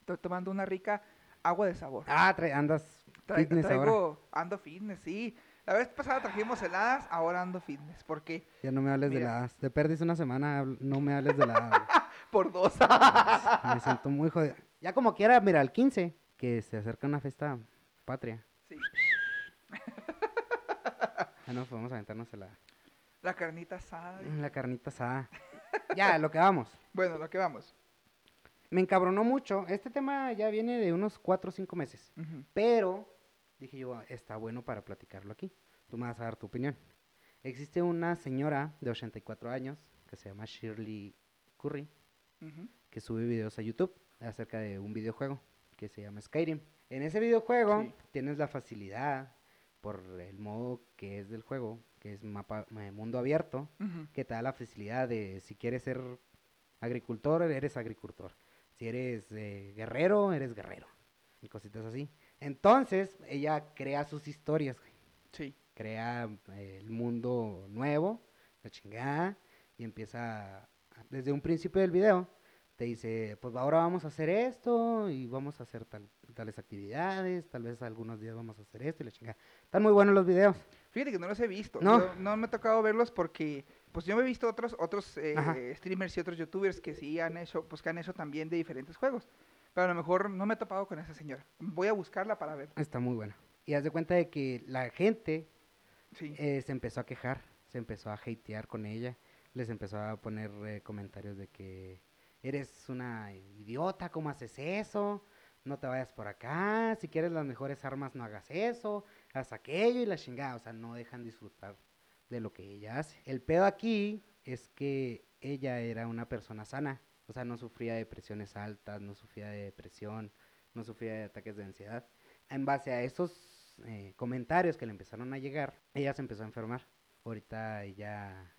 Estoy tomando una rica agua de sabor. Ah, trae- andas Tra- fitness ahora. traigo, ando fitness, sí. La vez pasada trajimos heladas, ahora ando fitness. ¿Por qué? Ya no me hables de Mira. la... Te perdiste una semana, no me hables de la... *laughs* Por dos. *laughs* *laughs* me siento muy jodido. Ya como quiera, mira, el 15, que se acerca una fiesta patria. Sí. Ya nos podemos aventarnos a la, La carnita asada. la carnita asada. Ya, lo que vamos. *laughs* Bueno, lo que vamos. Me encabronó mucho. Este tema ya viene de unos 4 o 5 meses. Pero dije yo, está bueno para platicarlo aquí. Tú me vas a dar tu opinión. Existe una señora de 84 años que se llama Shirley Curry Que sube videos a YouTube acerca de un videojuego que se llama Skyrim. En ese videojuego Sí. tienes la facilidad por el modo que es del juego, que es mapa eh, mundo abierto, que te da la facilidad de si quieres ser agricultor, eres agricultor. Si eres eh, guerrero, eres guerrero. Y cositas así. Entonces, ella crea sus historias, güey. Sí. crea eh, el mundo nuevo, la chingada, y empieza, a- desde un principio del video, te dice, pues ahora vamos a hacer esto, y vamos a hacer tal, tales actividades, tal vez algunos días vamos a hacer esto, y la chingada. Están muy buenos los videos. Fíjate que no los he visto. No. Yo no me ha tocado verlos porque, pues yo me he visto otros otros eh, streamers y otros youtubers que sí han hecho, pues que han hecho también de diferentes juegos. Pero a lo mejor no me he topado con esa señora. Voy a buscarla para ver. Está muy buena. Y haz de cuenta de que la gente Sí. eh, se empezó a quejar, se empezó a hatear con ella, les empezó a poner eh, comentarios de que eres una idiota, ¿cómo haces eso? No te vayas por acá, si quieres las mejores armas no hagas eso, haz aquello y la chingada, o sea, no dejan disfrutar de lo que ella hace. El pedo aquí es que ella era una persona sana, o sea, no sufría de depresiones altas, no sufría de depresión, no sufría de ataques de ansiedad. En base a esos eh, comentarios que le empezaron a llegar, ella se empezó a enfermar. Ahorita ella,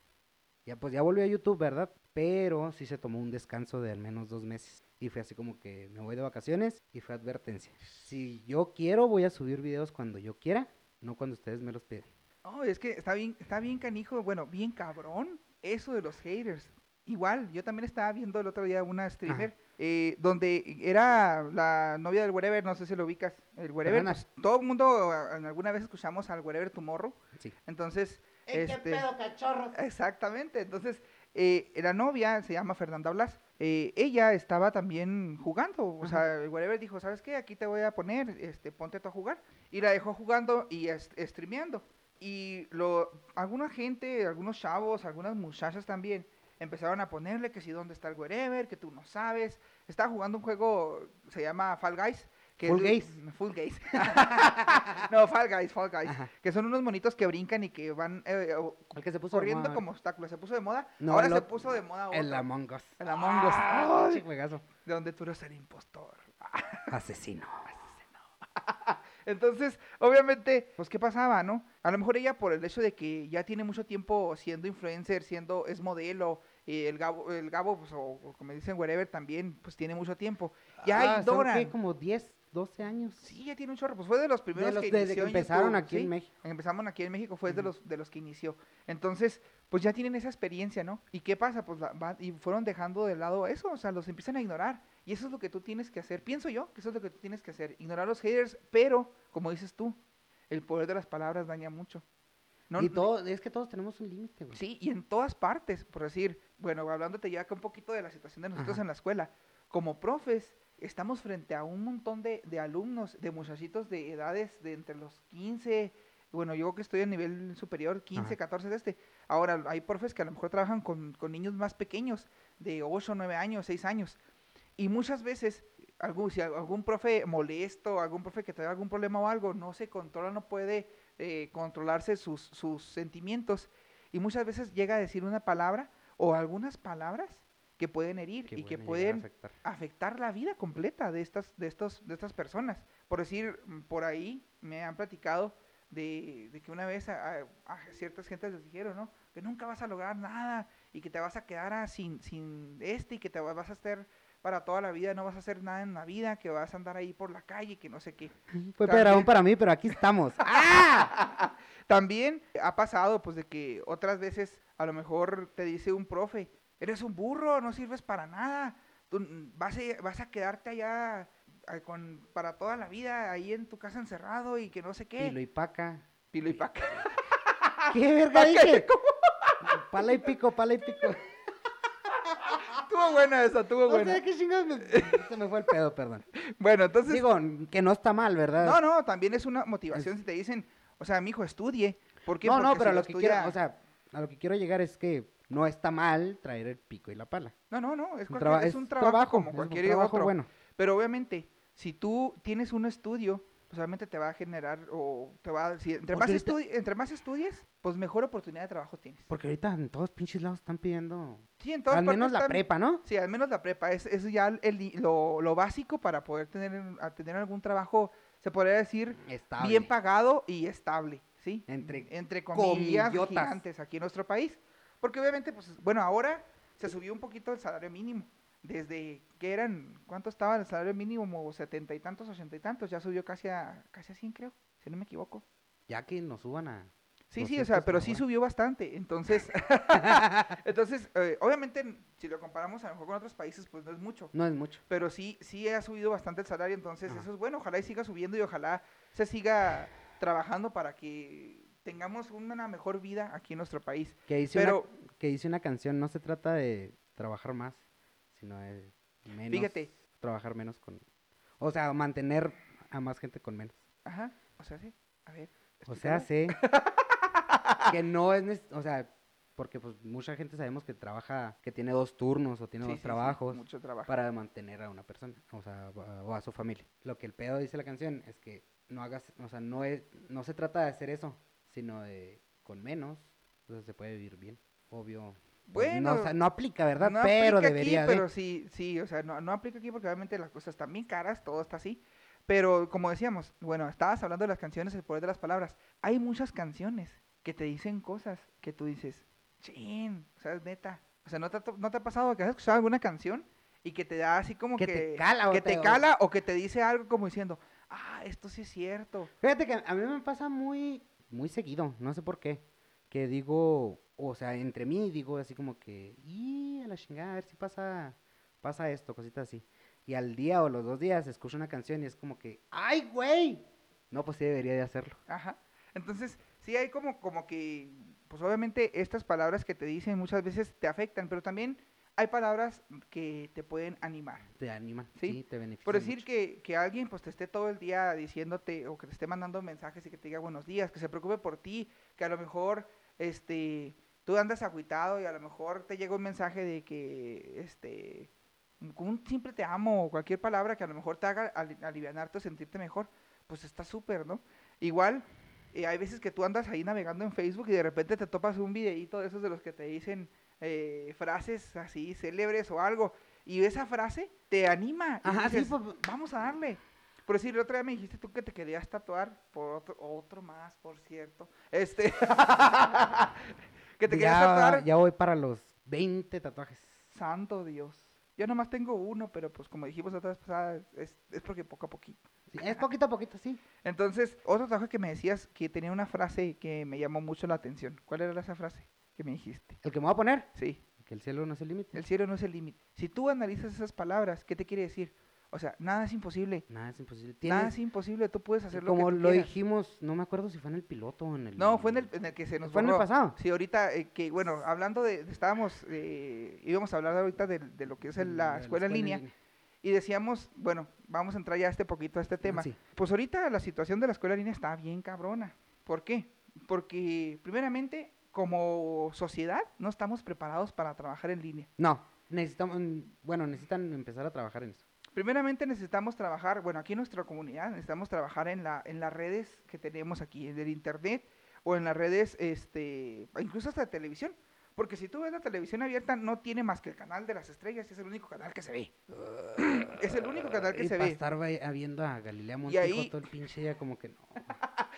ya pues ya volvió a YouTube, ¿verdad? Pero sí se tomó un descanso de al menos dos meses. Y fue así como que me voy de vacaciones y fue advertencia. Si yo quiero, voy a subir videos cuando yo quiera, no cuando ustedes me los piden. No, es que está bien, está bien canijo, bueno, bien cabrón, eso de los haters. Igual, yo también estaba viendo el otro día una streamer eh, donde era la novia del Wherever, no sé si lo ubicas. El Wherever, pues, todo el mundo alguna vez escuchamos al Wherever Tomorrow. Sí. Entonces, ¿En este, qué pedo, cachorros? Exactamente, entonces eh, la novia se llama Fernanda Blas. eh, ella estaba también jugando, o sea, el whatever dijo, ¿sabes qué? Aquí te voy a poner, este, ponte tú a jugar. Y la dejó jugando y streameando. Y lo, alguna gente, algunos chavos, algunas muchachas también, empezaron a ponerle que si dónde está el wherever, que tú no sabes. Estaba jugando un juego, se llama Fall Guys. Que Full Guys. Full Guys. *laughs* no, Fall Guys, Fall Guys. Ajá. Que son unos monitos que brincan y que van eh, o- El que se puso corriendo como obstáculo. Se puso de moda. No, ahora el se puso de moda El otro. Among Us. El Among Us. Ah, de donde tú eres el impostor. *laughs* Asesino. *laughs* Entonces, obviamente, pues, ¿qué pasaba, no? A lo mejor ella, por el hecho de que ya tiene mucho tiempo siendo influencer, siendo, es modelo, y el Gabo, el Gabo pues, o, o como dicen, wherever, también, pues, tiene mucho tiempo. Ya Ah, son, Doran. ¿qué? como 10, 12 años. Sí, ya tiene un chorro. Pues fue de los primeros los- que desde que empezaron YouTube, aquí en. México. Empezamos aquí en México, fue de los de los que inició. Entonces, pues ya tienen esa experiencia, ¿no? ¿Y qué pasa? Pues la- va- y fueron dejando de lado eso, o sea, los empiezan a ignorar. Y eso es lo que tú tienes que hacer. Pienso yo que eso es lo que tú tienes que hacer, ignorar a los haters, pero, como dices tú, el poder de las palabras daña mucho. No, y todo, es que todos tenemos un límite, güey. Sí, y en todas partes, por decir, bueno, hablándote ya acá un poquito de la situación de nosotros Ajá. en la escuela, como profes, estamos frente a un montón de, de alumnos, de muchachitos de edades de entre los 15, bueno, yo que estoy a nivel superior, 15, Ajá. 14 de este. Ahora, hay profes que a lo mejor trabajan con, con niños más pequeños, de 8, 9 años, 6 años. Y muchas veces algún, si algún profe molesto, algún profe que tenga algún problema o algo, no se controla, no puede eh, controlarse sus, sus sentimientos. Y muchas veces llega a decir una palabra o algunas palabras que pueden herir y que pueden afectar. afectar la vida completa de estas, de estos, de estas personas. Por decir, mm, por ahí me han platicado de, de que una vez a, a- a ciertas gentes les dijeron, ¿no? Que nunca vas a lograr nada y que te vas a quedar a- sin, sin este y que te va- vas a estar para toda la vida, no vas a hacer nada en la vida, que vas a andar ahí por la calle, que no sé qué. *laughs* Fue pedradón para mí, pero aquí estamos. *laughs* También ha pasado, pues, de que otras veces a lo mejor te dice un profe, eres un burro, no sirves para nada, tú mm, vas a, vas a quedarte allá con, para toda la vida ahí en tu casa encerrado y que no sé qué. Pilo y paca. Pilo y paca. *laughs* ¿Qué verga *laughs* dije? Pala y pico, pala y pico. *laughs* Estuvo buena esa, estuvo No buena. sé qué chingados me- Se me fue el pedo, perdón. Bueno, entonces... Digo, que no está mal, ¿verdad? no, no, también es una motivación si te dicen, o sea, mi hijo estudie. ¿Por qué? no, no, Porque pero si a lo no que quiero, o sea, a lo que quiero llegar es que no está mal traer el pico y la pala. No, no, no, es, Un traba- es un trabajo, como es un cualquier trabajo otro. bueno. Pero obviamente, si tú tienes un estudio, pues obviamente te va a generar o te va a... Si, entre, más ahorita- entre más estudies, pues mejor oportunidad de trabajo tienes. Porque ahorita en todos pinches lados están pidiendo. Sí, en todas Al menos la están- prepa, ¿no? Sí, al menos la prepa. Es, es ya el lo, lo básico para poder tener, tener algún trabajo, se podría decir, Estable. bien pagado y estable, ¿sí? Entre Entre comillas gigantes aquí en nuestro país. Porque obviamente, pues, bueno, ahora se subió un poquito el salario mínimo. Desde que eran, ¿cuánto estaba el salario mínimo? Como setenta y tantos, ochenta y tantos. Ya subió casi a, casi a 100, creo, si no me equivoco. Ya que nos suban a. Sí, sí, o sea, 200 pero sí subió bastante. Entonces, *laughs* *laughs* entonces eh, obviamente, si lo comparamos a lo mejor con otros países, pues no es mucho. No es mucho. Pero sí, sí ha subido bastante el salario, entonces Ajá. eso es bueno. Ojalá y siga subiendo y ojalá se siga trabajando para que tengamos una mejor vida aquí en nuestro país. Que dice, Pero- una, que dice una canción, no se trata de trabajar más, sino de menos. Fíjate. Trabajar menos con. O sea, mantener a más gente con menos. Ajá, o sea, sí. A ver. O sea, sé *laughs* que no es, o sea, porque pues mucha gente sabemos que trabaja, que tiene dos turnos o tiene Sí, dos sí, sí, trabajos mucho trabajo. para mantener a una persona, o sea, o a su familia. Lo que el pedo dice la canción es que no hagas, o sea, no es, no se trata de hacer eso, sino de con menos, entonces se puede vivir bien, obvio. pues, no, Bueno, o sea, no aplica, ¿verdad? No pero aplica debería aquí, de. pero sí, sí, o sea, no, no aplica aquí porque obviamente las cosas están bien caras, todo está así. Pero como decíamos, bueno, estabas hablando de las canciones, el poder de las palabras. Hay muchas canciones que te dicen cosas que tú dices, chin, o sea, es neta. O sea, ¿no te, ¿no te ha pasado que has escuchado alguna canción y que te da así como Que que... te cala o que te te- cala o que te dice algo como diciendo, ah, esto sí es cierto. Fíjate que a mí me pasa muy, muy seguido, no sé por qué, que digo, o sea, entre mí digo así como que, y a la chingada, a ver si pasa, pasa esto, cositas así. Y al día o los dos días escucho una canción y es como que, ¡ay, güey! No, pues sí debería de hacerlo. Ajá. Entonces, sí hay como, como que, pues obviamente estas palabras que te dicen muchas veces te afectan, pero también hay palabras que te pueden animar. Te animan, Sí, sí, te beneficia Por decir que, que alguien pues te esté todo el día diciéndote o que te esté mandando mensajes y que te diga buenos días, que se preocupe por ti, que a lo mejor este tú andas agüitado y a lo mejor te llega un mensaje de que este con un simple te amo o cualquier palabra que a lo mejor te haga ali- alivianarte o sentirte mejor, pues está súper, ¿no? Igual eh, hay veces que tú andas ahí navegando en Facebook y de repente te topas un videíto de esos de los que te dicen eh, frases así célebres o algo y esa frase te anima Ajá, sí, pues, vamos a darle. Por decir, el otro día me dijiste tú que te querías tatuar por otro, otro más, por cierto. Este. *laughs* que te querías ya, tatuar. ya voy para los 20 tatuajes. Santo Dios. Yo nomás tengo uno, pero pues como dijimos la otra vez pasada, es, es porque poco a poquito. Sí, es poquito a poquito, sí. Entonces, otro tatuaje que me decías que tenía una frase que me llamó mucho la atención. ¿Cuál era esa frase que me dijiste? El que me voy a poner, Sí, que el cielo no es el límite. el cielo no es el límite. Si tú analizas esas palabras, ¿qué te quiere decir? O sea, nada es imposible. Nada es imposible. Nada Tienes- es imposible, tú puedes hacer lo como que tú lo quieras. dijimos, no me acuerdo si fue en el piloto o en el... No, fue en el, en el que se nos ¿Fue en el borró. pasado? Sí, ahorita, eh, que bueno, hablando de, estábamos, eh, íbamos a hablar ahorita de, de lo que es el- la escuela en línea, y decíamos, bueno, vamos a entrar ya este poquito a este tema. sí. Pues ahorita la situación de la escuela en línea está bien cabrona. ¿Por qué? Porque, primeramente, como sociedad, no estamos preparados para trabajar en línea. No, necesitamos, bueno, necesitan empezar a trabajar en eso. Primeramente necesitamos trabajar, bueno, aquí en nuestra comunidad necesitamos trabajar en, la, en las redes que tenemos aquí, en el internet o en las redes, este, incluso hasta de televisión. Porque si tú ves la televisión abierta, no tiene más que el canal de las estrellas, es el único canal que se ve. *clears throat* es el único canal que y se para ve. estar viendo a Galilea Montijo ahí- todo el pinche día como que no.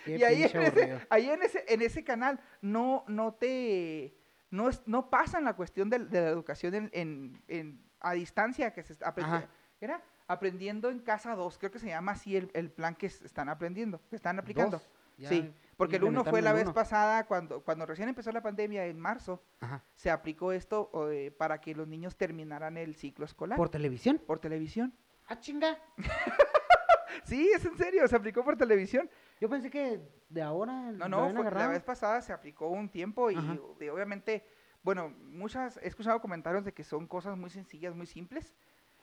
Qué y ahí, en ese, ahí en ese, en ese canal no, no te no, es, no pasan la cuestión de, la educación en, en- en- a distancia que se está aprendiendo. Ajá. Era aprendiendo en casa 2, creo que se llama así el, el plan que están aprendiendo, que están aplicando. Sí, porque el uno fue la vez pasada, cuando, cuando recién empezó la pandemia en marzo, Ajá. se aplicó esto eh, para que los niños terminaran el ciclo escolar ¿Por televisión? por televisión. Ah, chinga. *laughs* Sí, es en serio, se aplicó por televisión. Yo pensé que de ahora No, no, fue- la vez pasada se aplicó un tiempo y, obviamente, bueno, muchas, he escuchado comentarios de que son cosas muy sencillas, muy simples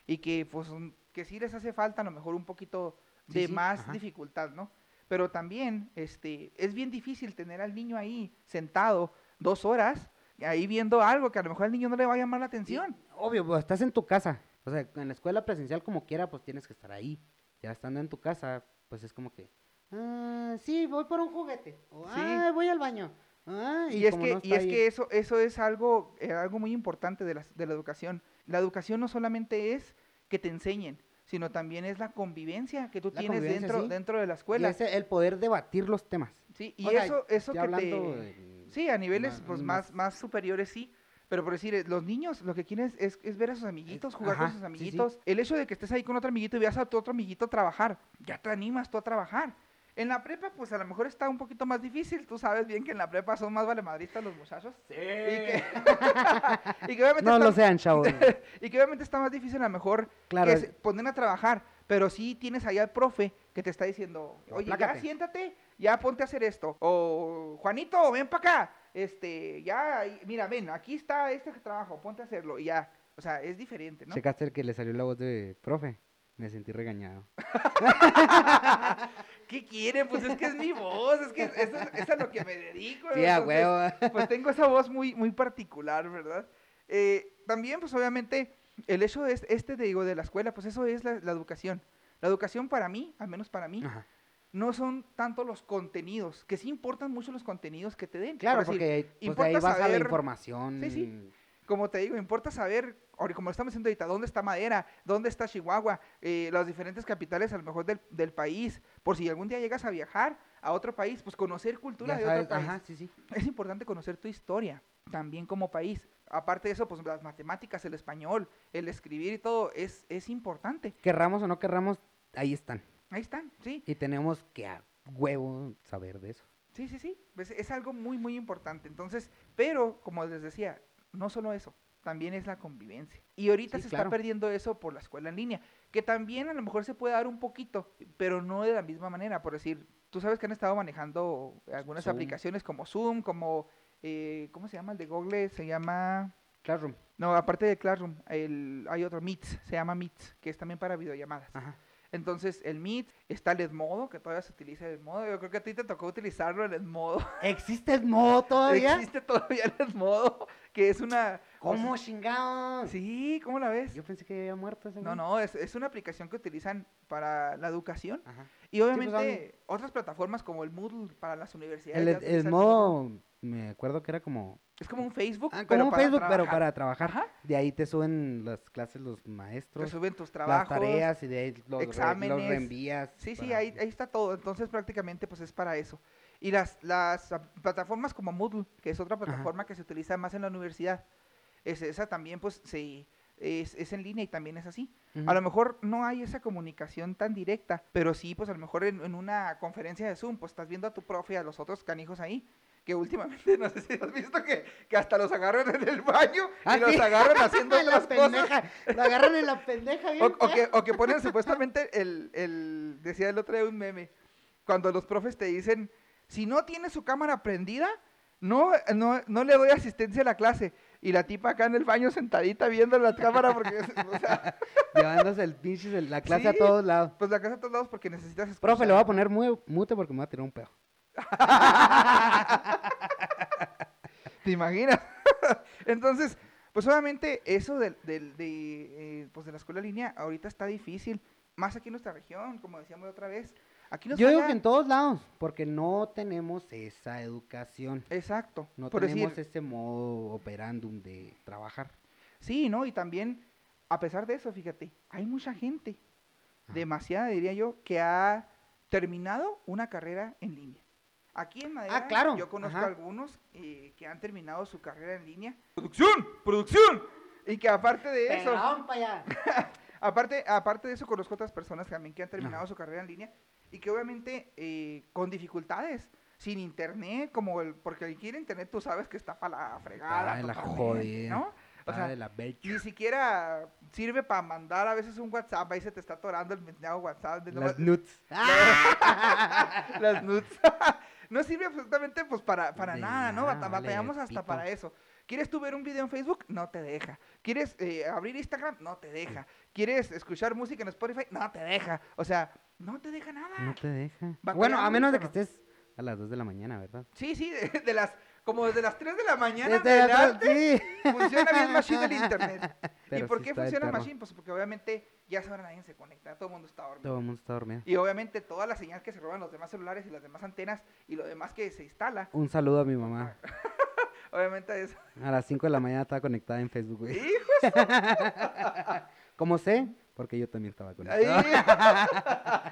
y que pues que sí les hace falta a lo mejor un poquito Sí, de sí, más ajá. dificultad, ¿no? Pero también, este, es bien difícil tener al niño ahí sentado dos horas ahí viendo algo que a lo mejor al niño no le va a llamar la atención. Obvio, pues, estás en tu casa. O sea, en la escuela presencial como quiera, pues tienes que estar ahí. Ya estando en tu casa, pues es como que, ah, sí, voy por un juguete. O, Sí. ah, voy al baño. Ah, Y, es que, no y es que eso, eso es algo, eh, algo muy importante de la, de la educación. La educación no solamente es que te enseñen, sino también es la convivencia que tú La tienes dentro, sí. dentro de la Y escuela. es el poder debatir los temas. Sí, y O sea, eso, eso que te... Sí, a niveles pues, más- más, más superiores sí. Pero por decir, eh, los niños lo que quieren es, es- es ver a sus amiguitos, jugar ajá, con sus sí, sí. amiguitos. El hecho de que estés ahí con otro amiguito y veas a tu otro amiguito trabajar, ya te animas tú a trabajar. En la prepa, pues a lo mejor está un poquito más difícil. Tú sabes bien que en la prepa son más valemadristas los muchachos. Sí. Y que, *laughs* y que obviamente No está- lo sean, chavos. *laughs* y que obviamente está más difícil a lo mejor Claro, que se ponen a trabajar, pero sí tienes allá al profe que te está diciendo, oye, ya Aplácate. siéntate, ya ponte a hacer esto. O Juanito, ven para acá. Este, ya, mira, ven, aquí está este trabajo, ponte a hacerlo. Y ya, o sea, es diferente, ¿no? Checaste el que le salió la voz de profe. Me sentí regañado. *laughs* ¿Qué quiere? Pues es que es mi voz, es que es- es a lo que me dedico. Sí, a huevo. pues tengo esa voz muy, muy particular, ¿verdad? Eh, también, pues obviamente, el hecho de este, este, te digo, de la escuela, pues eso es la, la educación. La educación para mí, al menos para mí, Ajá. no son tanto los contenidos, que sí importan mucho los contenidos que te den. Claro, Por decir, porque pues, de importa ahí vas a la saber- información. Sí, sí. Como te digo, importa saber, como lo estamos diciendo ahorita, dónde está Madera, dónde está Chihuahua, eh, las diferentes capitales a lo mejor del, del país, por si algún día llegas a viajar a otro país, pues conocer cultura Ya de sabes, otro país. ajá, sí, sí. Es importante conocer tu historia, también como país. Aparte de eso, pues las matemáticas, el español, el escribir y todo, es, es importante. Querramos o no querramos, ahí están. Ahí están, sí. Y tenemos que a huevo saber de eso. Sí, sí, sí. Es algo muy, muy importante. Entonces, pero, como les decía, no solo eso, también es la convivencia. Y ahorita Sí, se claro. está perdiendo eso por la escuela en línea, que también a lo mejor se puede dar un poquito, pero no de la misma manera. Por decir, tú sabes que han estado manejando algunas Zoom. aplicaciones como Zoom, como, eh, ¿cómo se llama? El de Google se llama... Classroom. No, aparte de Classroom, el, hay otro Meets, se llama Meets, que es también para videollamadas. Ajá. Entonces, el Meet, está el Edmodo, que todavía se utiliza el Edmodo. Yo creo que a ti te tocó utilizarlo, el Edmodo. ¿Existe el modo todavía? *laughs* Existe todavía el Edmodo, que es una... ¿Cómo chingados? Sí, ¿cómo la ves? Yo pensé que había muerto ese No, güey. no, es, es una aplicación que utilizan para la educación. Ajá. Y pues, obviamente otras plataformas como el Moodle para las universidades. El, el modo, me acuerdo que era como... Es como un Facebook, Ah, pero como un para Facebook, pero trabajar. para trabajar. Ajá. De ahí te suben las clases los Te maestros, suben tus las trabajos. tareas y de ahí los, re- los exámenes. reenvías. Sí, sí, ahí, ahí está todo. Entonces prácticamente pues es para eso. Y las, las plataformas como Moodle, que es otra plataforma que se utiliza más en la universidad, es, esa también pues se, es, es en línea y también es así. A lo mejor no hay esa comunicación tan directa, pero sí, pues a lo mejor en, en una conferencia de Zoom, pues estás viendo a tu profe y a los otros canijos ahí, que últimamente, *laughs* no sé si has visto que, que hasta los agarran en el baño Ah, y los sí. agarran haciendo *laughs* En la otras cosas. pendeja. Lo agarran en la pendeja, bien O, o que, o que ponen supuestamente el, el, decía el otro día un meme, cuando los profes te dicen, si no tiene su cámara prendida, no, no, no le doy asistencia a la clase. Y la tipa acá en el baño sentadita viendo la cámara porque, *laughs* o sea, Llevándose el pinche, de la clase a todos lados. pues la casa a todos lados porque necesitas escuchar. Profe, le voy a poner mu- mute porque me va a tirar un pedo. *laughs* ¿Te imaginas? *laughs* Entonces, pues obviamente eso del- del- de, eh, pues de la escuela en línea ahorita está difícil. Más aquí en nuestra región, como decíamos otra vez. Aquí nos Yo digo que en todos lados, porque no tenemos esa educación. Exacto. No por tenemos decir, ese modo operandum de trabajar. Sí, ¿no? Y también, a pesar de eso, fíjate, hay mucha gente, demasiada diría yo, que ha terminado una carrera en línea. Aquí en Madera, Ah, claro, yo conozco ajá. algunos eh, que han terminado su carrera en línea. ¡Producción! ¡Producción! Y que aparte de eso, Pelón pa' allá. *laughs* aparte, aparte de eso, conozco otras personas también que han terminado su carrera en línea y que obviamente eh, con dificultades, sin internet, como el, porque el internet tú sabes que está para la fregada, de la jodida. ¿no? O sea, de la ni siquiera sirve para mandar a veces un WhatsApp, ahí se te está atorando el mensaje WhatsApp. de Las nuts. *laughs* las nudes. *laughs* no sirve absolutamente pues para, para De nada, ¿no? vale Batallamos hasta pito. para eso. ¿Quieres tú ver un video en Facebook? No te deja. ¿Quieres eh, abrir Instagram? No te deja. ¿Quieres escuchar música en Spotify? No te deja. O sea, no te deja nada. No te deja. Bueno, a menos de que estés a las 2 de la mañana, ¿verdad? Sí, sí, de, de las, como desde las 3 de la mañana Desde las adelante, sí. funciona bien *laughs* Machine del internet. ¿Y por sí qué funciona. Machine? Pues porque obviamente ya saben nadie se conecta, todo el mundo está dormido. Todo el mundo está dormido. Y obviamente toda la señal que se roban los demás celulares y las demás antenas y lo demás que se instala, Un saludo a mi mamá. *laughs* obviamente es... A las 5 de la mañana estaba conectada en Facebook, güey. ¡Hijos! *laughs* ¿Cómo sé? Porque yo también estaba Ahí. conectado. *laughs*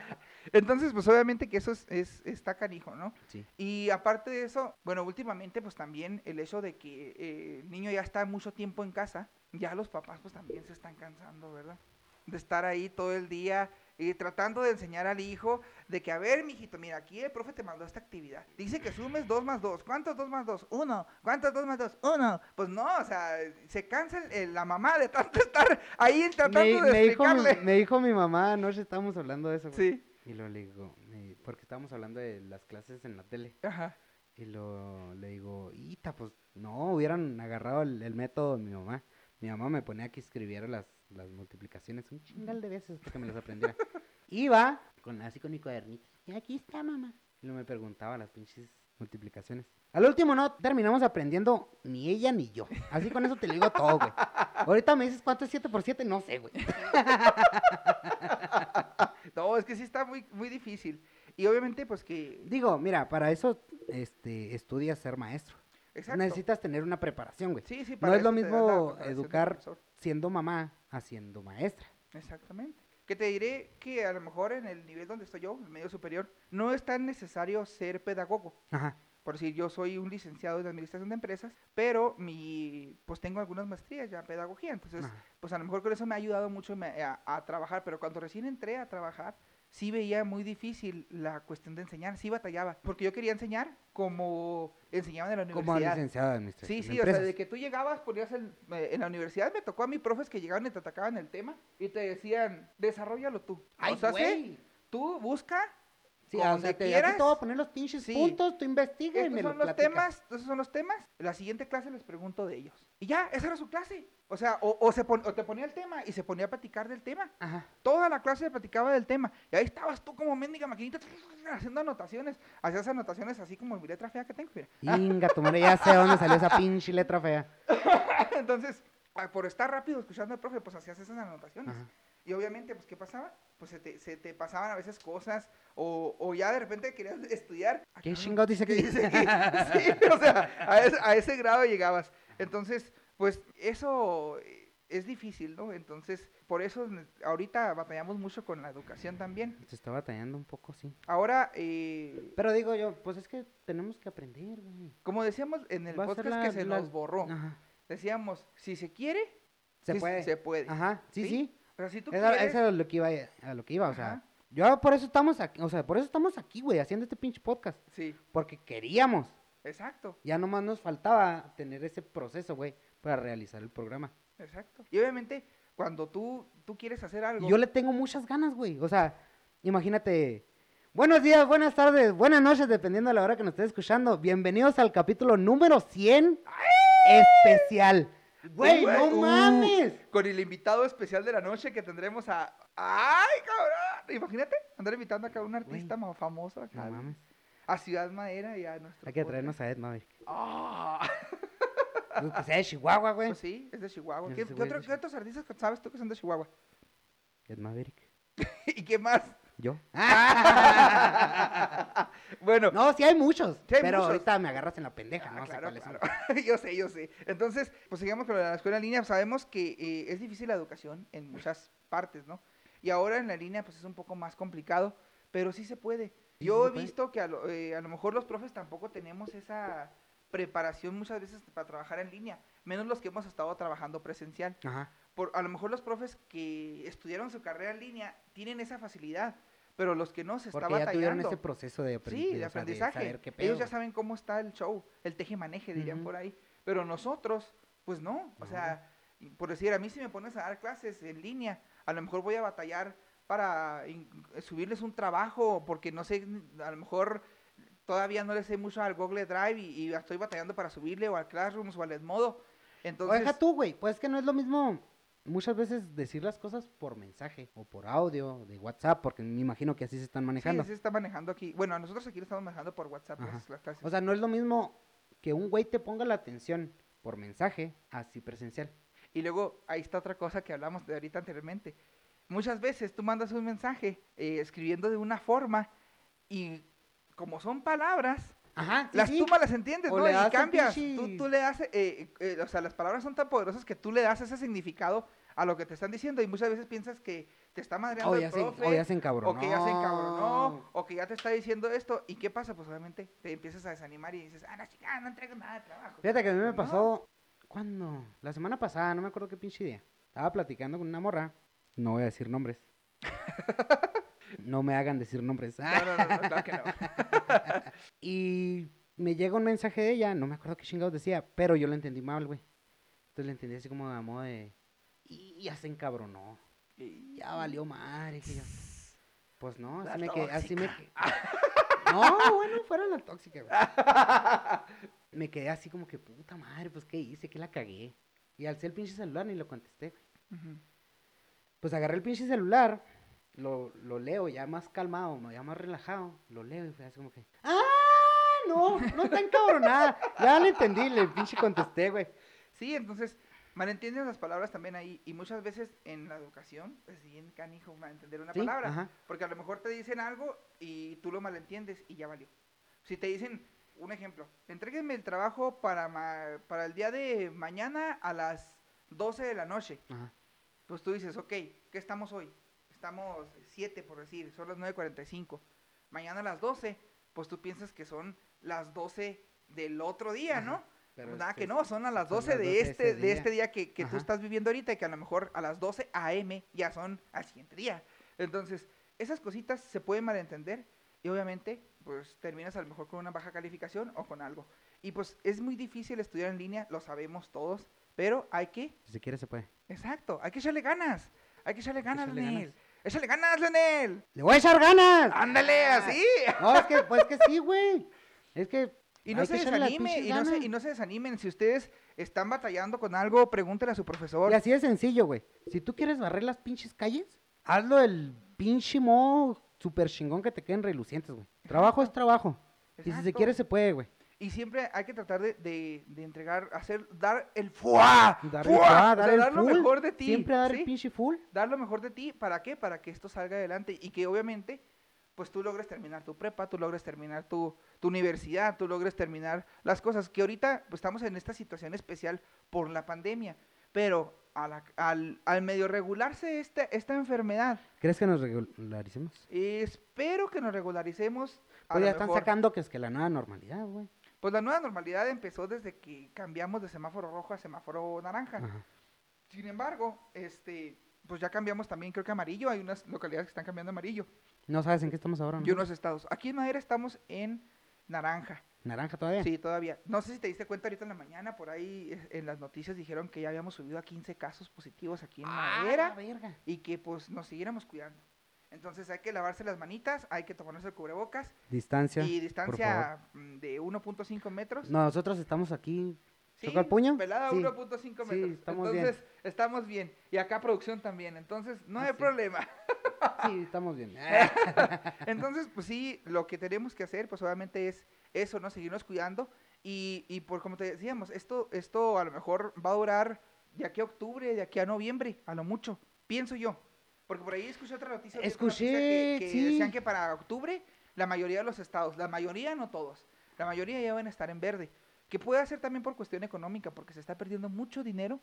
Entonces, pues obviamente que eso es, es- está canijo, ¿no? Sí. Y aparte de eso, bueno, últimamente pues también el hecho de que eh, el niño ya está mucho tiempo en casa, ya los papás pues también se están cansando, ¿verdad? De estar ahí todo el día y tratando de enseñar al hijo de que, a ver, mijito, mira, aquí el profe te mandó esta actividad. Dice que sumes 2 más 2. ¿Cuántos 2 más 2? Uno. ¿Cuántos 2 más 2? Uno. Pues no, o sea, se cansa el- la mamá de tanto *laughs* estar ahí tratando Me, de me dijo mi, explicarle. me dijo mi mamá, anoche estábamos hablando de eso. güey. Sí. Y luego le digo, porque estábamos hablando de las clases en la tele. Ajá. Y lo, le digo, Ita, pues no, hubieran agarrado el, el método de mi mamá. Mi mamá me ponía que escribiera las, las multiplicaciones un chingal de veces para que me las aprendiera. *laughs* Iba con, así con mi cuadernito. Y aquí está, mamá. Y luego me preguntaba las pinches multiplicaciones. Al último no terminamos aprendiendo ni ella ni yo. Así con eso te lo digo todo, güey. Ahorita me dices cuánto es 7 por 7, no sé, güey. *laughs* No, es que sí está muy, muy difícil. Y obviamente, pues que. Digo, mira, para eso este, estudias ser maestro. Exacto. Necesitas tener una preparación, güey. Sí, sí, No para es lo mismo educar siendo mamá a siendo maestra. Exactamente. Que te diré que a lo mejor en el nivel donde estoy yo, el medio superior, no es tan necesario ser pedagogo. Ajá. Por decir, yo soy un licenciado en administración de empresas, pero mi, pues tengo algunas maestrías ya en pedagogía. Entonces, Ajá. pues a lo mejor con eso me ha ayudado mucho me- a, a trabajar. Pero cuando recién entré a trabajar, sí veía muy difícil la cuestión de enseñar, sí batallaba. Porque yo quería enseñar como enseñaban en la Como universidad. licenciado de administración. Sí, de sí, o sea, de que tú llegabas, ponías el, eh, en la universidad, me tocó a mí profes que llegaban y te atacaban el tema y te decían, desarrollalo tú. Ay, o sea, sí, tú busca, Sí, o sea, te aquí quieras. te voy a poner los pinches Sí. puntos, tú investiga y me lo son los platicas. temas, esos son los temas, la siguiente clase les pregunto de ellos. Y ya, esa era su clase. O sea, o, o se pon- o te ponía el tema y se ponía a platicar del tema. Ajá. Toda la clase platicaba del tema. Y ahí estabas tú como mendiga maquinita haciendo anotaciones. Hacías anotaciones así como mi letra fea que tengo, mira. *laughs* Inga, tu madre, ya sé de dónde salió esa pinche letra fea. Entonces, por estar rápido escuchando al profe, pues hacías esas anotaciones. Ajá. Y obviamente, pues, ¿qué pasaba? Pues se te, se te pasaban a veces cosas, o, o ya de repente querías estudiar. ¿Qué cabrón, chingados dice ¿qué aquí? *laughs* dice aquí? Sí, o sea, a ese, a ese grado llegabas. Entonces, pues, eso eh, es difícil, ¿no? Entonces, por eso ahorita batallamos mucho con la educación también. Se está batallando un poco, sí. Ahora, eh, Pero digo yo, pues es que tenemos que aprender, güey. como decíamos en el Va podcast la- que se la- nos borró, Ajá. decíamos, si se quiere, Se puede. se puede. Ajá, sí, ¿Sí? sí. O sea, si tú Eso, quieres, eso es lo que iba, a lo que iba, o sea. Yo por eso estamos aquí, o sea, por eso estamos aquí, güey, haciendo este pinche podcast. sí, Porque queríamos. exacto. Ya nomás nos faltaba tener ese proceso, güey, para realizar el programa. Exacto. Y obviamente, cuando tú, tú quieres hacer algo. Yo le tengo muchas ganas, güey. O sea, imagínate. Buenos días, buenas tardes, buenas noches, dependiendo de la hora que nos estés escuchando. Bienvenidos al capítulo número 100 especial. Güey, no uh, mames. Con el invitado especial de la noche que tendremos a. ¡Ay, cabrón! Imagínate, andar invitando acá a un artista más famoso acá. No mames. A Ciudad Madera y a nuestro. Hay que traernos a Ed Maverick. Ah. Pues que sea de Chihuahua, güey. Pues sí, es de Chihuahua. ¿Qué, qué es de otro- qué otros artistas sabes tú que son de Chihuahua? Es Maverick. *laughs* ¿Y qué más? ¿Yo? *laughs* bueno, No, sí hay muchos. Sí hay pero muchos. ahorita me agarras en la pendeja, Ah, no sé claro, cuáles claro. son. *laughs* yo sé, yo sé. Entonces, pues sigamos con la escuela en línea. Sabemos que eh, es difícil la educación en muchas partes, ¿no? Y ahora en la línea, pues es un poco más complicado, pero sí se puede. Yo he visto que a lo, eh, a lo mejor los profes tampoco tenemos esa preparación muchas veces para trabajar en línea, menos los que hemos estado trabajando presencial. Ajá. Por, a lo mejor los profes que estudiaron su carrera en línea tienen esa facilidad, pero los que no se Porque está ya tuvieron batallando. ese proceso de, aprendi- Sí, de o aprendizaje. saber Ellos ya saben cómo está el show, el teje-maneje, dirían por ahí. Pero nosotros, pues no. O sea, por decir, a mí si me pones a dar clases en línea, a lo mejor voy a batallar para subirles un trabajo, porque no sé, a lo mejor todavía no le sé mucho al Google Drive y, y estoy batallando para subirle o al Classrooms o al Edmodo. O Entonces, deja tú, güey. Pues es que no es lo mismo muchas veces decir las cosas por mensaje o por audio de WhatsApp, porque me imagino que así se están sí, manejando. se está manejando aquí. Bueno, nosotros aquí lo estamos manejando por WhatsApp Ajá. las- las clases. O sea, no es lo mismo que un güey te ponga la atención por mensaje así presencial. Y luego ahí está otra cosa que hablamos de ahorita anteriormente. Muchas veces tú mandas un mensaje eh, escribiendo de una forma y como son palabras, Ajá, sí, las sí. las entiendes, O ¿no? Y cambias. Tú, tú le das, eh, eh, o sea, las palabras son tan poderosas que tú le das ese significado a lo que te están diciendo y muchas veces piensas que te está madreando O el ya, se, profe. o ya se encabronó. O que ya se encabronó, o que ya te está diciendo esto, ¿y qué pasa? Pues obviamente te empiezas a desanimar y dices, ah, no, chica, no entrego nada de trabajo. Fíjate que a mí me Pues no. pasó, ¿cuándo? La semana pasada, no me acuerdo qué pinche día. Estaba platicando con una morra, no voy a decir nombres. *laughs* no me hagan decir nombres. No, no, no, no, claro que no. *laughs* Y me llega un mensaje de ella, no me acuerdo qué chingados decía, pero yo lo entendí mal, güey. Entonces le entendí así como a modo de, y ya se encabronó, Y- ya valió madre, que yo. *laughs* Pues no, La así me quedé, así me *laughs* No, bueno, fuera la tóxica, güey. Me quedé así como que, puta madre, pues qué hice, que la cagué. Y alcé el pinche celular ni lo contesté, güey. Pues agarré el pinche celular, lo, lo leo ya más calmado, ya más relajado, lo leo y fue así como que, ¡ah! No, no está encabronada. Ya le entendí, le pinche contesté, güey. Sí, entonces, malentiendes las palabras también ahí. Y muchas veces en la educación es bien canijo malentender una Sí, palabra. ajá. Porque a lo mejor te dicen algo y tú lo malentiendes y ya valió. Si te dicen, un ejemplo, entréguenme el trabajo para, ma- para el día de mañana a las 12 de la noche. Ajá. Pues tú dices, ok, ¿qué estamos hoy? Estamos 7 por decir, son las 9.45. Mañana a las 12, pues tú piensas que son las 12 del otro día, Ajá, ¿no? pero Pues nada es que que no, son a las son 12 las de 12 este, de este día. que, que tú estás viviendo ahorita y que a lo mejor a las 12 AM ya son al siguiente día. Entonces, esas cositas se pueden malentender y obviamente pues terminas a lo mejor con una baja calificación o con algo. Y pues es muy difícil estudiar en línea, lo sabemos todos, pero hay que, Si se quiere, se puede. exacto, hay que echarle ganas. Hay que echarle ganas, echarle Leonel. ganas. Échale ganas, Leonel. ¡Le voy a echar ganas! Ándale, así. No, es que, pues que sí, güey. Es que. Y no se desanime, y no se, y no se desanimen. Si ustedes están batallando con algo, pregúntele a su profesor. Y así de sencillo, güey. Si tú quieres barrer las pinches calles, hazlo el pinche modo super chingón que te queden relucientes, güey. Trabajo es trabajo. Y si se quiere, se puede, güey. Y siempre hay que tratar de, de- de entregar, hacer, dar el fuá. Dar, ¡Fuá! O dar sea, el dar lo full. mejor de ti. Siempre dar ¿sí? el pinche full. Dar lo mejor de ti. ¿Para qué? Para que esto salga adelante y que obviamente pues tú logres terminar tu prepa, tú logres terminar tu, tu universidad, tú logres terminar las cosas. Que ahorita pues, estamos en esta situación especial por la pandemia. Pero a la- al, al medio regularse esta, esta enfermedad, ¿Crees que nos regularicemos? espero que nos regularicemos. Pues ya están mejor. sacando que es que la nueva normalidad, güey. Pues la nueva normalidad empezó desde que cambiamos de semáforo rojo a semáforo naranja. Ajá. Sin embargo, este, pues ya cambiamos también, creo que amarillo. Hay unas localidades que están cambiando amarillo No sabes en qué estamos ahora, ¿no? y unos estados. Aquí en Madera estamos en naranja. Naranja todavía. Sí, todavía. No sé si te diste cuenta ahorita en la mañana, por ahí eh, en las noticias dijeron que ya habíamos subido a 15 casos positivos aquí en Ah, Madera la verga. y que pues nos siguiéramos cuidando. Entonces hay que lavarse las manitas, hay que tomarnos el cubrebocas Distancia. y distancia mm, de 1.5 metros. No, nosotros estamos aquí. Sí, ¿Toca el puño? Pelada Sí. 1.5 Sí, metros. estamos bien. Entonces, estamos bien. Y acá producción también. Entonces, no Ah, hay sí. problema. Sí, estamos bien. *laughs* Entonces, pues sí, lo que tenemos que hacer, pues obviamente es eso, ¿no? Seguirnos cuidando Y, y por como te decíamos, esto, esto a lo mejor va a durar de aquí a octubre, de aquí a noviembre, a lo mucho, pienso yo. Porque por ahí escuché otra noticia. otra Escuché, noticia que, que sí. decían que para octubre la mayoría de los estados, la mayoría no todos, la mayoría ya van a estar en verde. Que puede ser también por cuestión económica, porque se está perdiendo mucho dinero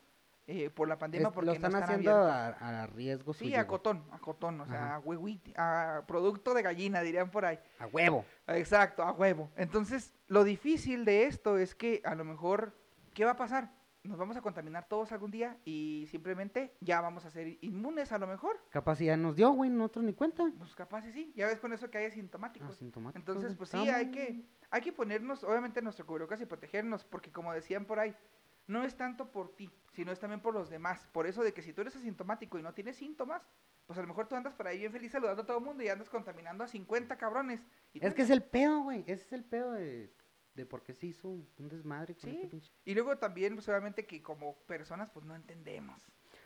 eh, por la pandemia. Es- porque lo no están están haciendo a, a riesgo Sí, suyo, a cotón, a cotón, o sea, Ajá. a huehuiti- a producto de gallina, dirían por ahí. A huevo. Exacto, a huevo. Entonces, lo difícil de esto es que a lo mejor, ¿qué va a pasar? Nos vamos a contaminar todos algún día y simplemente ya vamos a ser inmunes a lo mejor. Capaz ya nos dio, güey, nosotros ni cuenta. Pues capaz y sí, ya ves con eso que hay asintomáticos. Asintomáticos, Entonces, pues sí, hay que, hay que ponernos, obviamente, nuestro cubrebocas y protegernos, porque como decían por ahí, no es tanto por ti, sino es también por los demás. Por eso de que si tú eres asintomático y no tienes síntomas, pues a lo mejor tú andas por ahí bien feliz saludando a todo el mundo y andas contaminando a 50 cabrones. Y Es que es el pedo, güey. Ese es el pedo de, de por qué se hizo un desmadre con Sí. este pinche- Y luego también, pues obviamente que como personas, pues no entendemos.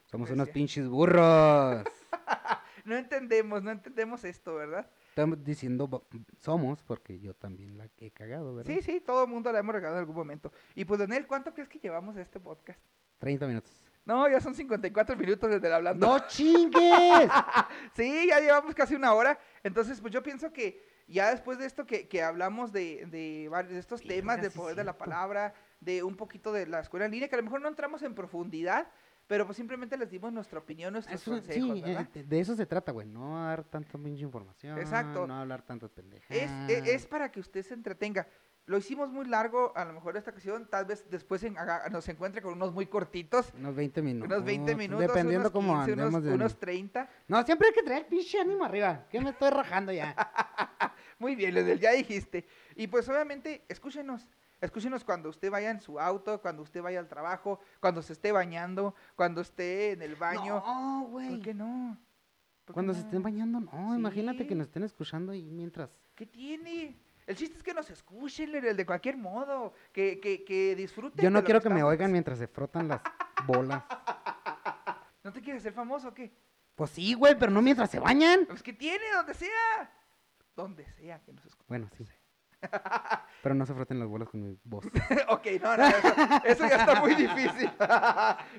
Somos Pues, unos pinches burros. *laughs* No entendemos, no entendemos esto, ¿verdad? Estamos diciendo somos porque yo también la he cagado, ¿verdad? Sí, sí, todo el mundo la hemos regalado en algún momento. Y pues, Daniel, ¿cuánto crees que llevamos de este podcast? 30 minutos. No, ya son 54 minutos desde el hablando. ¡No chingues! *laughs* Sí, ya llevamos casi una hora. Entonces, pues yo pienso que ya después de esto que, que hablamos de, de, de estos temas, del poder de la palabra, de un poquito de la escuela en línea, que a lo mejor no entramos en profundidad, pero pues simplemente les dimos nuestra opinión, nuestros Eso- consejos, sí, ¿verdad? eh, de eso se trata, güey. No dar tanta pinche información. Exacto. No hablar tantas pendejas. Es, e- es para que usted se entretenga. Lo hicimos muy largo, a lo mejor esta ocasión, tal vez después en- haga- nos encuentre con unos muy cortitos, Unos 20 minutos. unos 20 minutos, Dependiendo unos cómo 15, andemos unos, unos ánimo. 30. No, siempre hay que traer pinche ánimo arriba. Que me estoy rajando ya. *laughs* Muy bien, Leonel, ya dijiste. Y pues obviamente, escúchenos. Escúchenos cuando usted vaya en su auto, cuando usted vaya al trabajo, cuando se esté bañando, cuando esté en el baño. No, ¿Por güey. qué no? ¿Por qué Cuando se no? estén bañando, no. Imagínate que Sí. nos estén escuchando y mientras. ¿Qué tiene? El chiste es que nos escuchen, de cualquier modo. Que, que, que disfruten. Yo no de quiero que me oigan mientras se frotan las *laughs* bolas. ¿No te quieres hacer famoso o qué? Pues sí, güey, pero no mientras se bañan. Pues que tiene, donde sea. Donde sea que nos escuchen. Bueno, sí. *laughs* Pero no se froten las bolas con mi voz. *laughs* ok, no, no, eso, eso ya está muy difícil.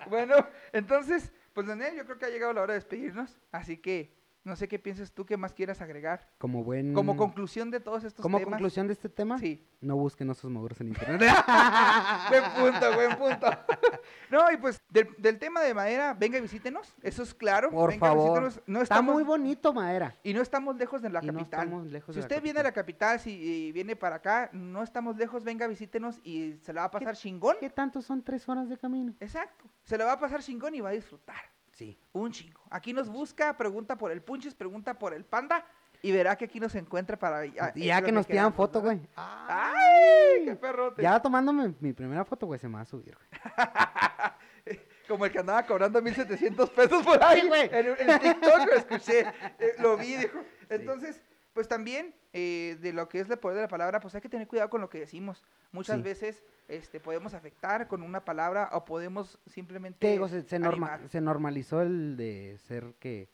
bueno, entonces, pues Daniel, yo creo que ha llegado la hora de despedirnos. Así que, no sé qué piensas tú, qué más quieras agregar. Como buen. Como conclusión de todos estos como temas. conclusión de este tema, Sí. no busquen osos maduros en internet. *laughs* *laughs* buen punto, buen punto. *laughs* no, y pues, del, del tema de madera, venga y visítenos. Eso es claro. Por venga favor. visítenos. No Está estamos, muy bonito, madera. Y no estamos lejos de la Y no capital. estamos lejos si de la usted viene a la capital. capital, si y viene para acá, no estamos lejos, venga, visítenos y se la va a pasar chingón. ¿Qué tanto son tres horas de camino? Exacto. Se la va a pasar chingón y va a disfrutar. Sí. Un chingo. Aquí nos busca, pregunta por el Punchis, pregunta por el Panda y verá que aquí nos encuentra para... Y ya que nos pidan foto, güey. ¡Ay! ¡Qué perrote! Ya tomándome mi primera foto, güey, se me va a subir, güey. *laughs* Como el que andaba cobrando 1700 pesos por ahí, Sí, güey. En, en TikTok lo escuché, eh, lo vi, dijo. Entonces, pues también eh, de lo que es el poder de la palabra, pues hay que tener cuidado con lo que decimos. Muchas Sí. veces este, podemos afectar con una palabra o podemos simplemente. Te digo, se, se norma- se normalizó el de ser que.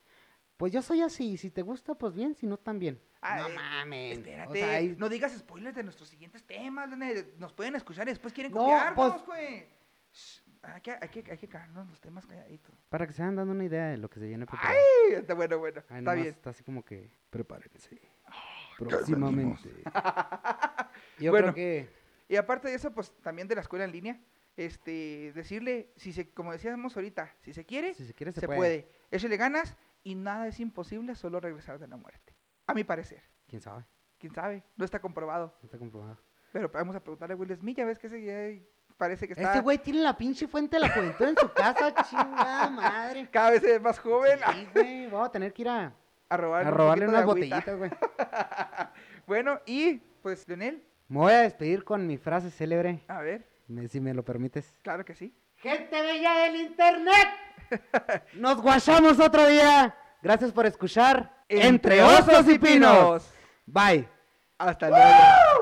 Pues yo soy así, si te gusta, pues bien, si no, también. Ah, no eh, mames. Espérate, O sea, hay- no digas spoilers de nuestros siguientes temas, nos pueden escuchar y después quieren No, copiarnos, pues- güey. Shh, Hay que, hay, que, hay que cagarnos los temas calladitos. Para que se vayan dando una idea de lo que se viene preparado. Ay, está bueno, bueno, está bien. Está así como que, prepárense. Próximamente. *laughs* Yo Bueno. creo que. Y aparte de eso, pues también de la escuela en línea, este, decirle, si se, como decíamos ahorita, si se quiere, Si se quiere, se, se, puede. Échale ganas y nada es imposible, solo regresar de la muerte. A mi parecer. ¿Quién sabe? ¿Quién sabe? No está comprobado. No está comprobado. Pero vamos a preguntarle a Will Smith, ya ves que ese ya parece que está Este güey tiene la pinche fuente de la juventud en su casa, *laughs* chingada madre. cada vez es más joven Sí, güey, vamos a tener que ir a, a robarle, a un robarle de unas botellitas, güey. *laughs* Bueno, y pues, Leonel, Me voy a despedir con mi frase célebre, a ver, me- si me lo permites. claro que sí. Gente bella del internet. Nos guachamos otro día. Gracias por escuchar. Entre osos y pinos. Bye. Hasta luego.